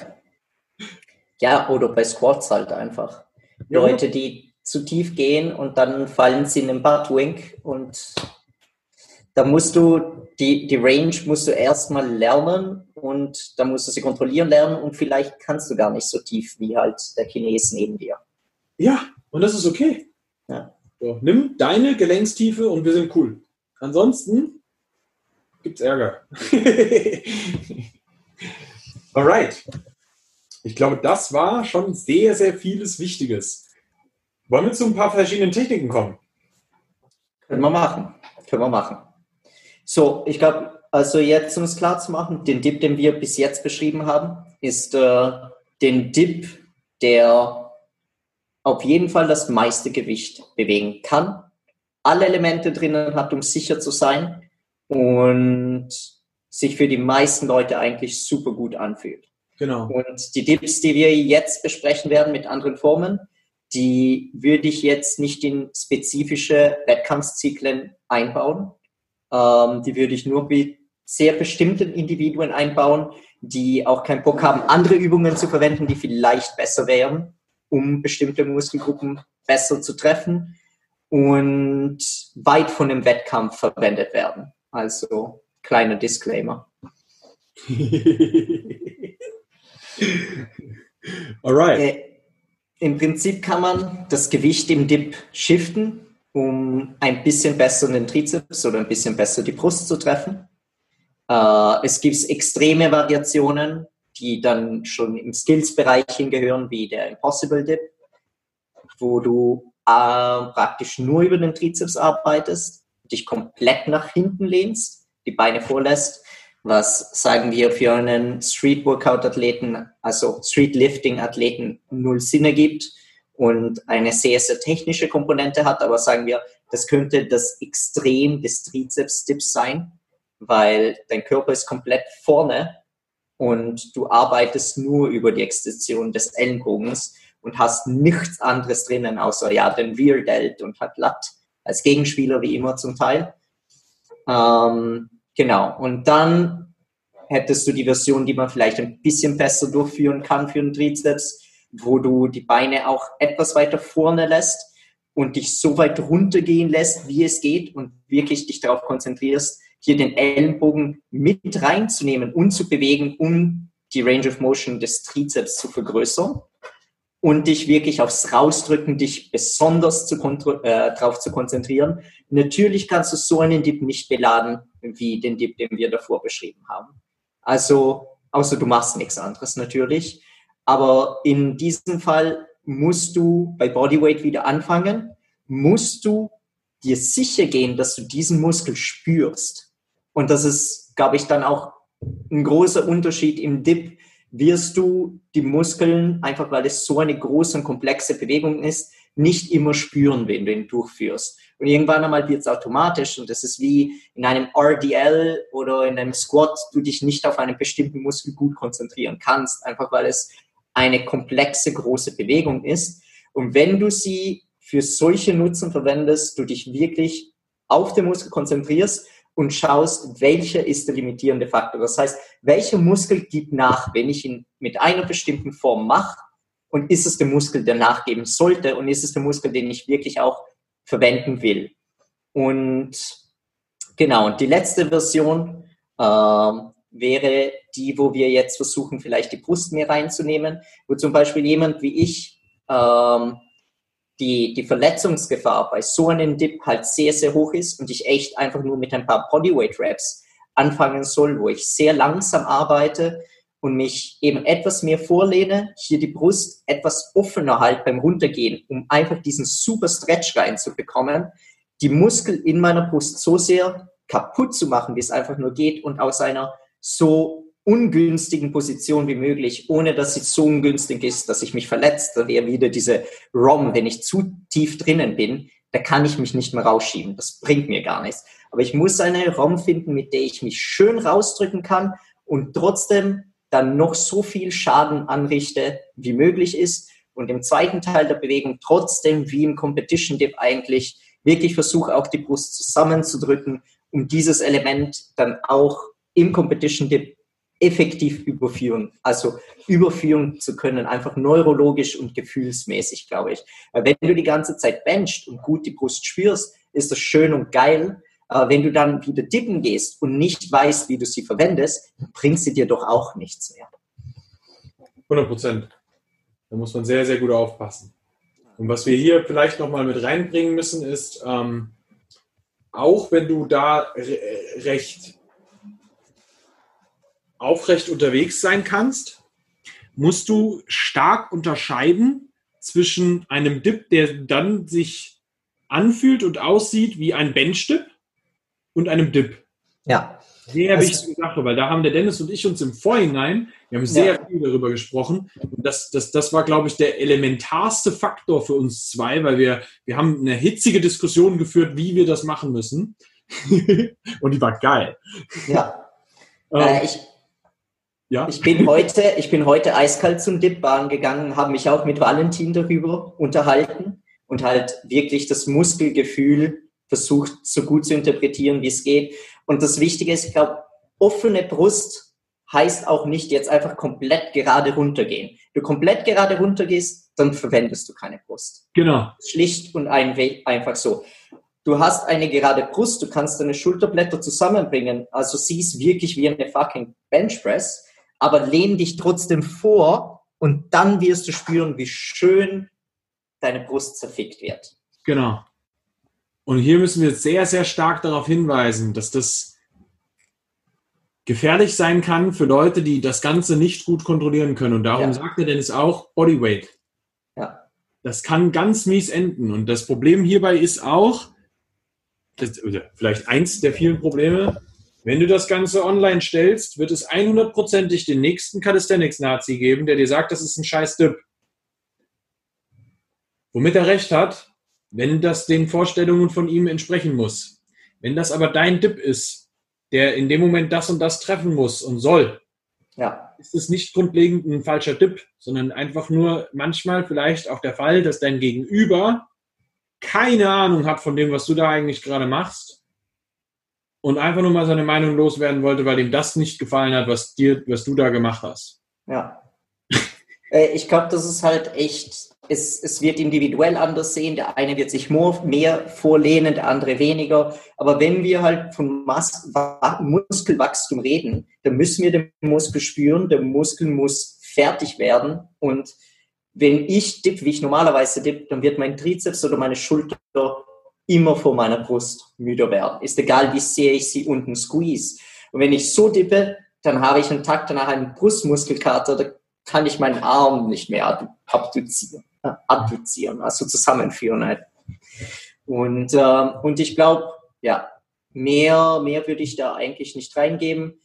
ja, oder bei Squats halt einfach. Ja, Leute, die zu tief gehen und dann fallen sie in den Buttwink und da musst du die, die Range musst du erstmal lernen und da musst du sie kontrollieren lernen und vielleicht kannst du gar nicht so tief wie halt der Chines neben dir. Ja, und das ist okay. Ja. So, nimm deine Gelenkstiefe und wir sind cool. Ansonsten gibt's Ärger. Alright. Ich glaube, das war schon sehr, sehr vieles Wichtiges. Wollen wir zu ein paar verschiedenen Techniken kommen? Können wir machen. Können wir machen. So, ich glaube, also jetzt, um es klar zu machen, den Dip, den wir bis jetzt beschrieben haben, ist äh, den Dip, der auf jeden Fall das meiste Gewicht bewegen kann, alle Elemente drinnen hat, um sicher zu sein und sich für die meisten Leute eigentlich super gut anfühlt. Genau. Und die Dips, die wir jetzt besprechen werden mit anderen Formen, die würde ich jetzt nicht in spezifische Wettkampfzyklen einbauen, Ähm, die würde ich nur bei sehr bestimmten Individuen einbauen, die auch keinen Bock haben, andere Übungen zu verwenden, die vielleicht besser wären, um bestimmte Muskelgruppen besser zu treffen und weit von dem Wettkampf verwendet werden. Also kleiner Disclaimer. Alright. Äh, Im Prinzip kann man das Gewicht im Dip shiften, um ein bisschen besser den Trizeps oder ein bisschen besser die Brust zu treffen. Äh, es gibt extreme Variationen, die dann schon im Skills-Bereich hingehören, wie der Impossible Dip, wo du äh, praktisch nur über den Trizeps arbeitest, dich komplett nach hinten lehnst, die Beine vorlässt, was sagen wir für einen Street-Workout-Athleten, also Street-Lifting-Athleten null Sinn ergibt und eine sehr, sehr technische Komponente hat, aber sagen wir, das könnte das Extrem des Trizeps-Dips sein, weil dein Körper ist komplett vorne und du arbeitest nur über die Extension des Ellenbogens und hast nichts anderes drinnen, außer ja den Rear Delt und hat Lat als Gegenspieler wie immer zum Teil. Ähm, genau. Und dann hättest du die Version, die man vielleicht ein bisschen besser durchführen kann für den Trizeps, wo du die Beine auch etwas weiter vorne lässt und dich so weit runtergehen lässt, wie es geht und wirklich dich darauf konzentrierst, hier den Ellenbogen mit reinzunehmen und zu bewegen, um die Range of Motion des Trizeps zu vergrößern und dich wirklich aufs Rausdrücken, dich besonders zu äh, darauf zu konzentrieren. Natürlich kannst du so einen Dip nicht beladen wie den Dip, den wir davor beschrieben haben. Also, außer du machst nichts anderes natürlich. Aber in diesem Fall musst du bei Bodyweight wieder anfangen, musst du dir sicher gehen, dass du diesen Muskel spürst. Und das ist, glaube ich, dann auch ein großer Unterschied im Dip. Wirst du die Muskeln, einfach weil es so eine große und komplexe Bewegung ist, nicht immer spüren, wenn du ihn durchführst. Und irgendwann einmal wird es automatisch und das ist wie in einem RDL oder in einem Squat, du dich nicht auf einen bestimmten Muskel gut konzentrieren kannst, einfach weil es eine komplexe, große Bewegung ist. Und wenn du sie für solche Nutzen verwendest, du dich wirklich auf den Muskel konzentrierst und schaust, welcher ist der limitierende Faktor. Das heißt, welcher Muskel gibt nach, wenn ich ihn mit einer bestimmten Form mache und ist es der Muskel, der nachgeben sollte und ist es der Muskel, den ich wirklich auch verwenden will. Und genau, und die letzte Version äh, wäre die, wo wir jetzt versuchen, vielleicht die Brust mehr reinzunehmen, wo zum Beispiel jemand wie ich ähm, die, die Verletzungsgefahr bei so einem Dip halt sehr, sehr hoch ist und ich echt einfach nur mit ein paar Bodyweight Reps anfangen soll, wo ich sehr langsam arbeite und mich eben etwas mehr vorlehne, hier die Brust etwas offener halt beim Runtergehen, um einfach diesen super Stretch reinzubekommen, die Muskel in meiner Brust so sehr kaputt zu machen, wie es einfach nur geht und aus einer so ungünstigen Position wie möglich, ohne dass sie so ungünstig ist, dass ich mich verletzt. Da wäre wieder diese ROM, wenn ich zu tief drinnen bin, da kann ich mich nicht mehr rausschieben. Das bringt mir gar nichts. Aber ich muss eine ROM finden, mit der ich mich schön rausdrücken kann und trotzdem dann noch so viel Schaden anrichte, wie möglich ist. Und im zweiten Teil der Bewegung trotzdem, wie im Competition Dip eigentlich, wirklich versuche auch die Brust zusammenzudrücken, um dieses Element dann auch im Competition Dip effektiv überführen, also überführen zu können, einfach neurologisch und gefühlsmäßig, glaube ich. Wenn du die ganze Zeit benchst und gut die Brust spürst, ist das schön und geil. Aber wenn du dann wieder dippen gehst und nicht weißt, wie du sie verwendest, bringt sie dir doch auch nichts mehr. 100 Prozent. Da muss man sehr, sehr gut aufpassen. Und was wir hier vielleicht nochmal mit reinbringen müssen, ist, ähm, auch wenn du da recht aufrecht unterwegs sein kannst, musst du stark unterscheiden zwischen einem Dip, der dann sich anfühlt und aussieht wie ein Bench-Dip und einem Dip. Ja. Sehr also, wichtige Sache, weil da haben der Dennis und ich uns im Vorhinein, wir haben sehr ja. viel darüber gesprochen und das, das, das war, glaube ich, der elementarste Faktor für uns zwei, weil wir, wir haben eine hitzige Diskussion geführt, wie wir das machen müssen und die war geil. Ja. Ähm, äh, ich, ja. Ich bin heute, ich bin heute eiskalt zum Dipbahn gegangen, habe mich auch mit Valentin darüber unterhalten und halt wirklich das Muskelgefühl versucht, so gut zu interpretieren, wie es geht. Und das Wichtige ist, ich glaube, offene Brust heißt auch nicht jetzt einfach komplett gerade runtergehen. Du komplett gerade runtergehst, dann verwendest du keine Brust. Genau. Schlicht und einfach so. Du hast eine gerade Brust, du kannst deine Schulterblätter zusammenbringen, also siehst wirklich wie eine fucking Benchpress, aber lehn dich trotzdem vor und dann wirst du spüren, wie schön deine Brust zerfickt wird. Genau. Und hier müssen wir sehr, sehr stark darauf hinweisen, dass das gefährlich sein kann für Leute, die das Ganze nicht gut kontrollieren können. Und darum ja. sagte Dennis auch Bodyweight. Ja. Das kann ganz mies enden. Und das Problem hierbei ist auch, das, vielleicht eins der vielen Probleme, wenn du das Ganze online stellst, wird es 100%ig den nächsten Calisthenics-Nazi geben, der dir sagt, das ist ein scheiß Dip. Womit er recht hat, wenn das den Vorstellungen von ihm entsprechen muss. Wenn das aber dein Dip ist, der in dem Moment das und das treffen muss und soll, ja. ist es nicht grundlegend ein falscher Dip, sondern einfach nur manchmal vielleicht auch der Fall, dass dein Gegenüber keine Ahnung hat von dem, was du da eigentlich gerade machst und einfach nur mal seine Meinung loswerden wollte, weil ihm das nicht gefallen hat, was dir, was du da gemacht hast. Ja. Äh, ich glaube, das ist halt echt, es, es wird individuell anders sehen. Der eine wird sich mehr vorlehnen, der andere weniger. Aber wenn wir halt von Mas Muskelwachstum reden, dann müssen wir den Muskel spüren. Der Muskel muss fertig werden und wenn ich dipp, wie ich normalerweise dipp, dann wird mein Trizeps oder meine Schulter immer vor meiner Brust müder werden. Ist egal, wie sehr ich sie unten squeeze. Und wenn ich so dippe, dann habe ich einen Tag danach einen Brustmuskelkater, da kann ich meinen Arm nicht mehr abduzieren, äh, abduzieren also zusammenführen halt. Und, äh, und ich glaube, ja, mehr, mehr würde ich da eigentlich nicht reingeben.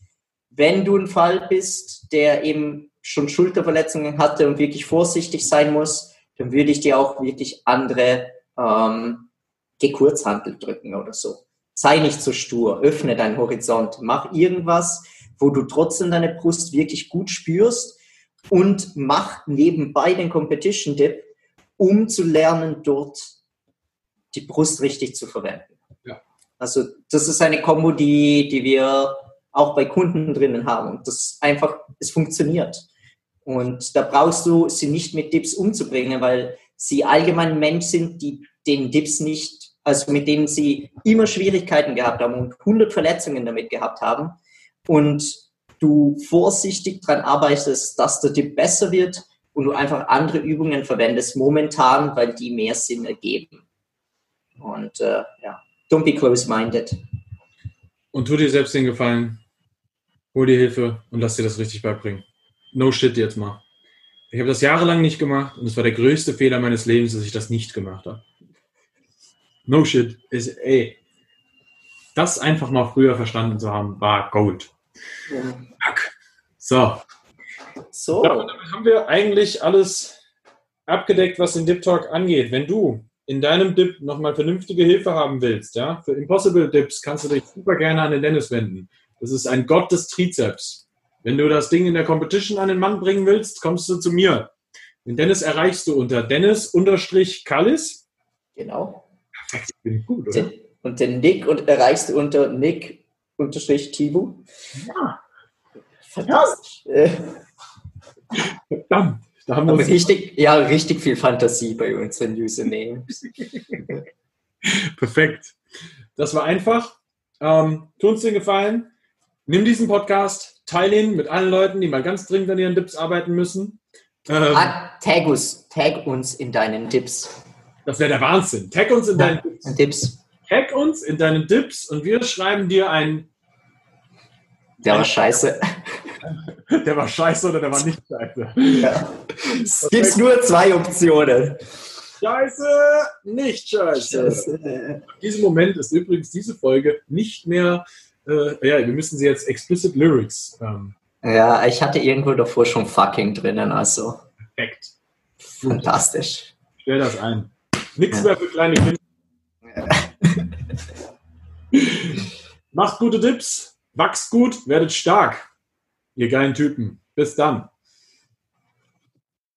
Wenn du ein Fall bist, der eben schon Schulterverletzungen hatte und wirklich vorsichtig sein muss, dann würde ich dir auch wirklich andere ähm, Gekurzhandel drücken oder so. Sei nicht so stur, öffne deinen Horizont, mach irgendwas, wo du trotzdem deine Brust wirklich gut spürst und mach nebenbei den Competition Dip, um zu lernen, dort die Brust richtig zu verwenden. Ja. Also das ist eine Kombo, die, die wir auch bei Kunden drinnen haben und das einfach, es funktioniert. Und da brauchst du sie nicht mit Dips umzubringen, weil sie allgemein Mensch sind, die den Dips nicht, also mit denen sie immer Schwierigkeiten gehabt haben und 100 Verletzungen damit gehabt haben. Und du vorsichtig daran arbeitest, dass der Dip besser wird und du einfach andere Übungen verwendest momentan, weil die mehr Sinn ergeben. Und äh, ja, don't be close-minded. Und tu dir selbst den Gefallen, hol dir Hilfe und lass dir das richtig beibringen no shit jetzt mal. Ich habe das jahrelang nicht gemacht und es war der größte Fehler meines Lebens, dass ich das nicht gemacht habe. No shit. Ist, ey, das einfach mal früher verstanden zu haben, war Gold. Ja. So. So. Damit haben wir eigentlich alles abgedeckt, was den Dip Talk angeht. Wenn du in deinem Dip nochmal vernünftige Hilfe haben willst, ja, für Impossible Dips kannst du dich super gerne an den Dennis wenden. Das ist ein Gott des Trizeps. Wenn du das Ding in der Competition an den Mann bringen willst, kommst du zu mir. Den Dennis erreichst du unter Dennis-Kallis. Genau. Gut, oder? Und den Nick und erreichst du unter Nick-Tibu. Ja. Fantastisch. Ja. Verdammt. Da haben wir richtig, ja, richtig viel Fantasie bei unseren Usernames. Perfekt. Das war einfach. Ähm, tu uns den Gefallen. Nimm diesen Podcast, teile ihn mit allen Leuten, die mal ganz dringend an ihren Dips arbeiten müssen. Ähm, ah, tag, uns, tag uns in deinen Dips. Das wäre der Wahnsinn. Tag uns in deinen Dips. Dips. Tag uns in deinen Dips und wir schreiben dir ein. Der war scheiße. Der war scheiße oder der war nicht scheiße. Ja. Es gibt nur zwei Optionen. Scheiße, nicht scheiße. scheiße. In diesem Moment ist übrigens diese Folge nicht mehr äh, ja, wir müssen sie jetzt explicit Lyrics. Ähm. Ja, ich hatte irgendwo davor schon fucking drinnen, also. Perfekt. Fantastisch. Stell das ein. Nichts mehr für kleine Kinder. Macht gute Tipps, wachst gut, werdet stark. Ihr geilen Typen. Bis dann.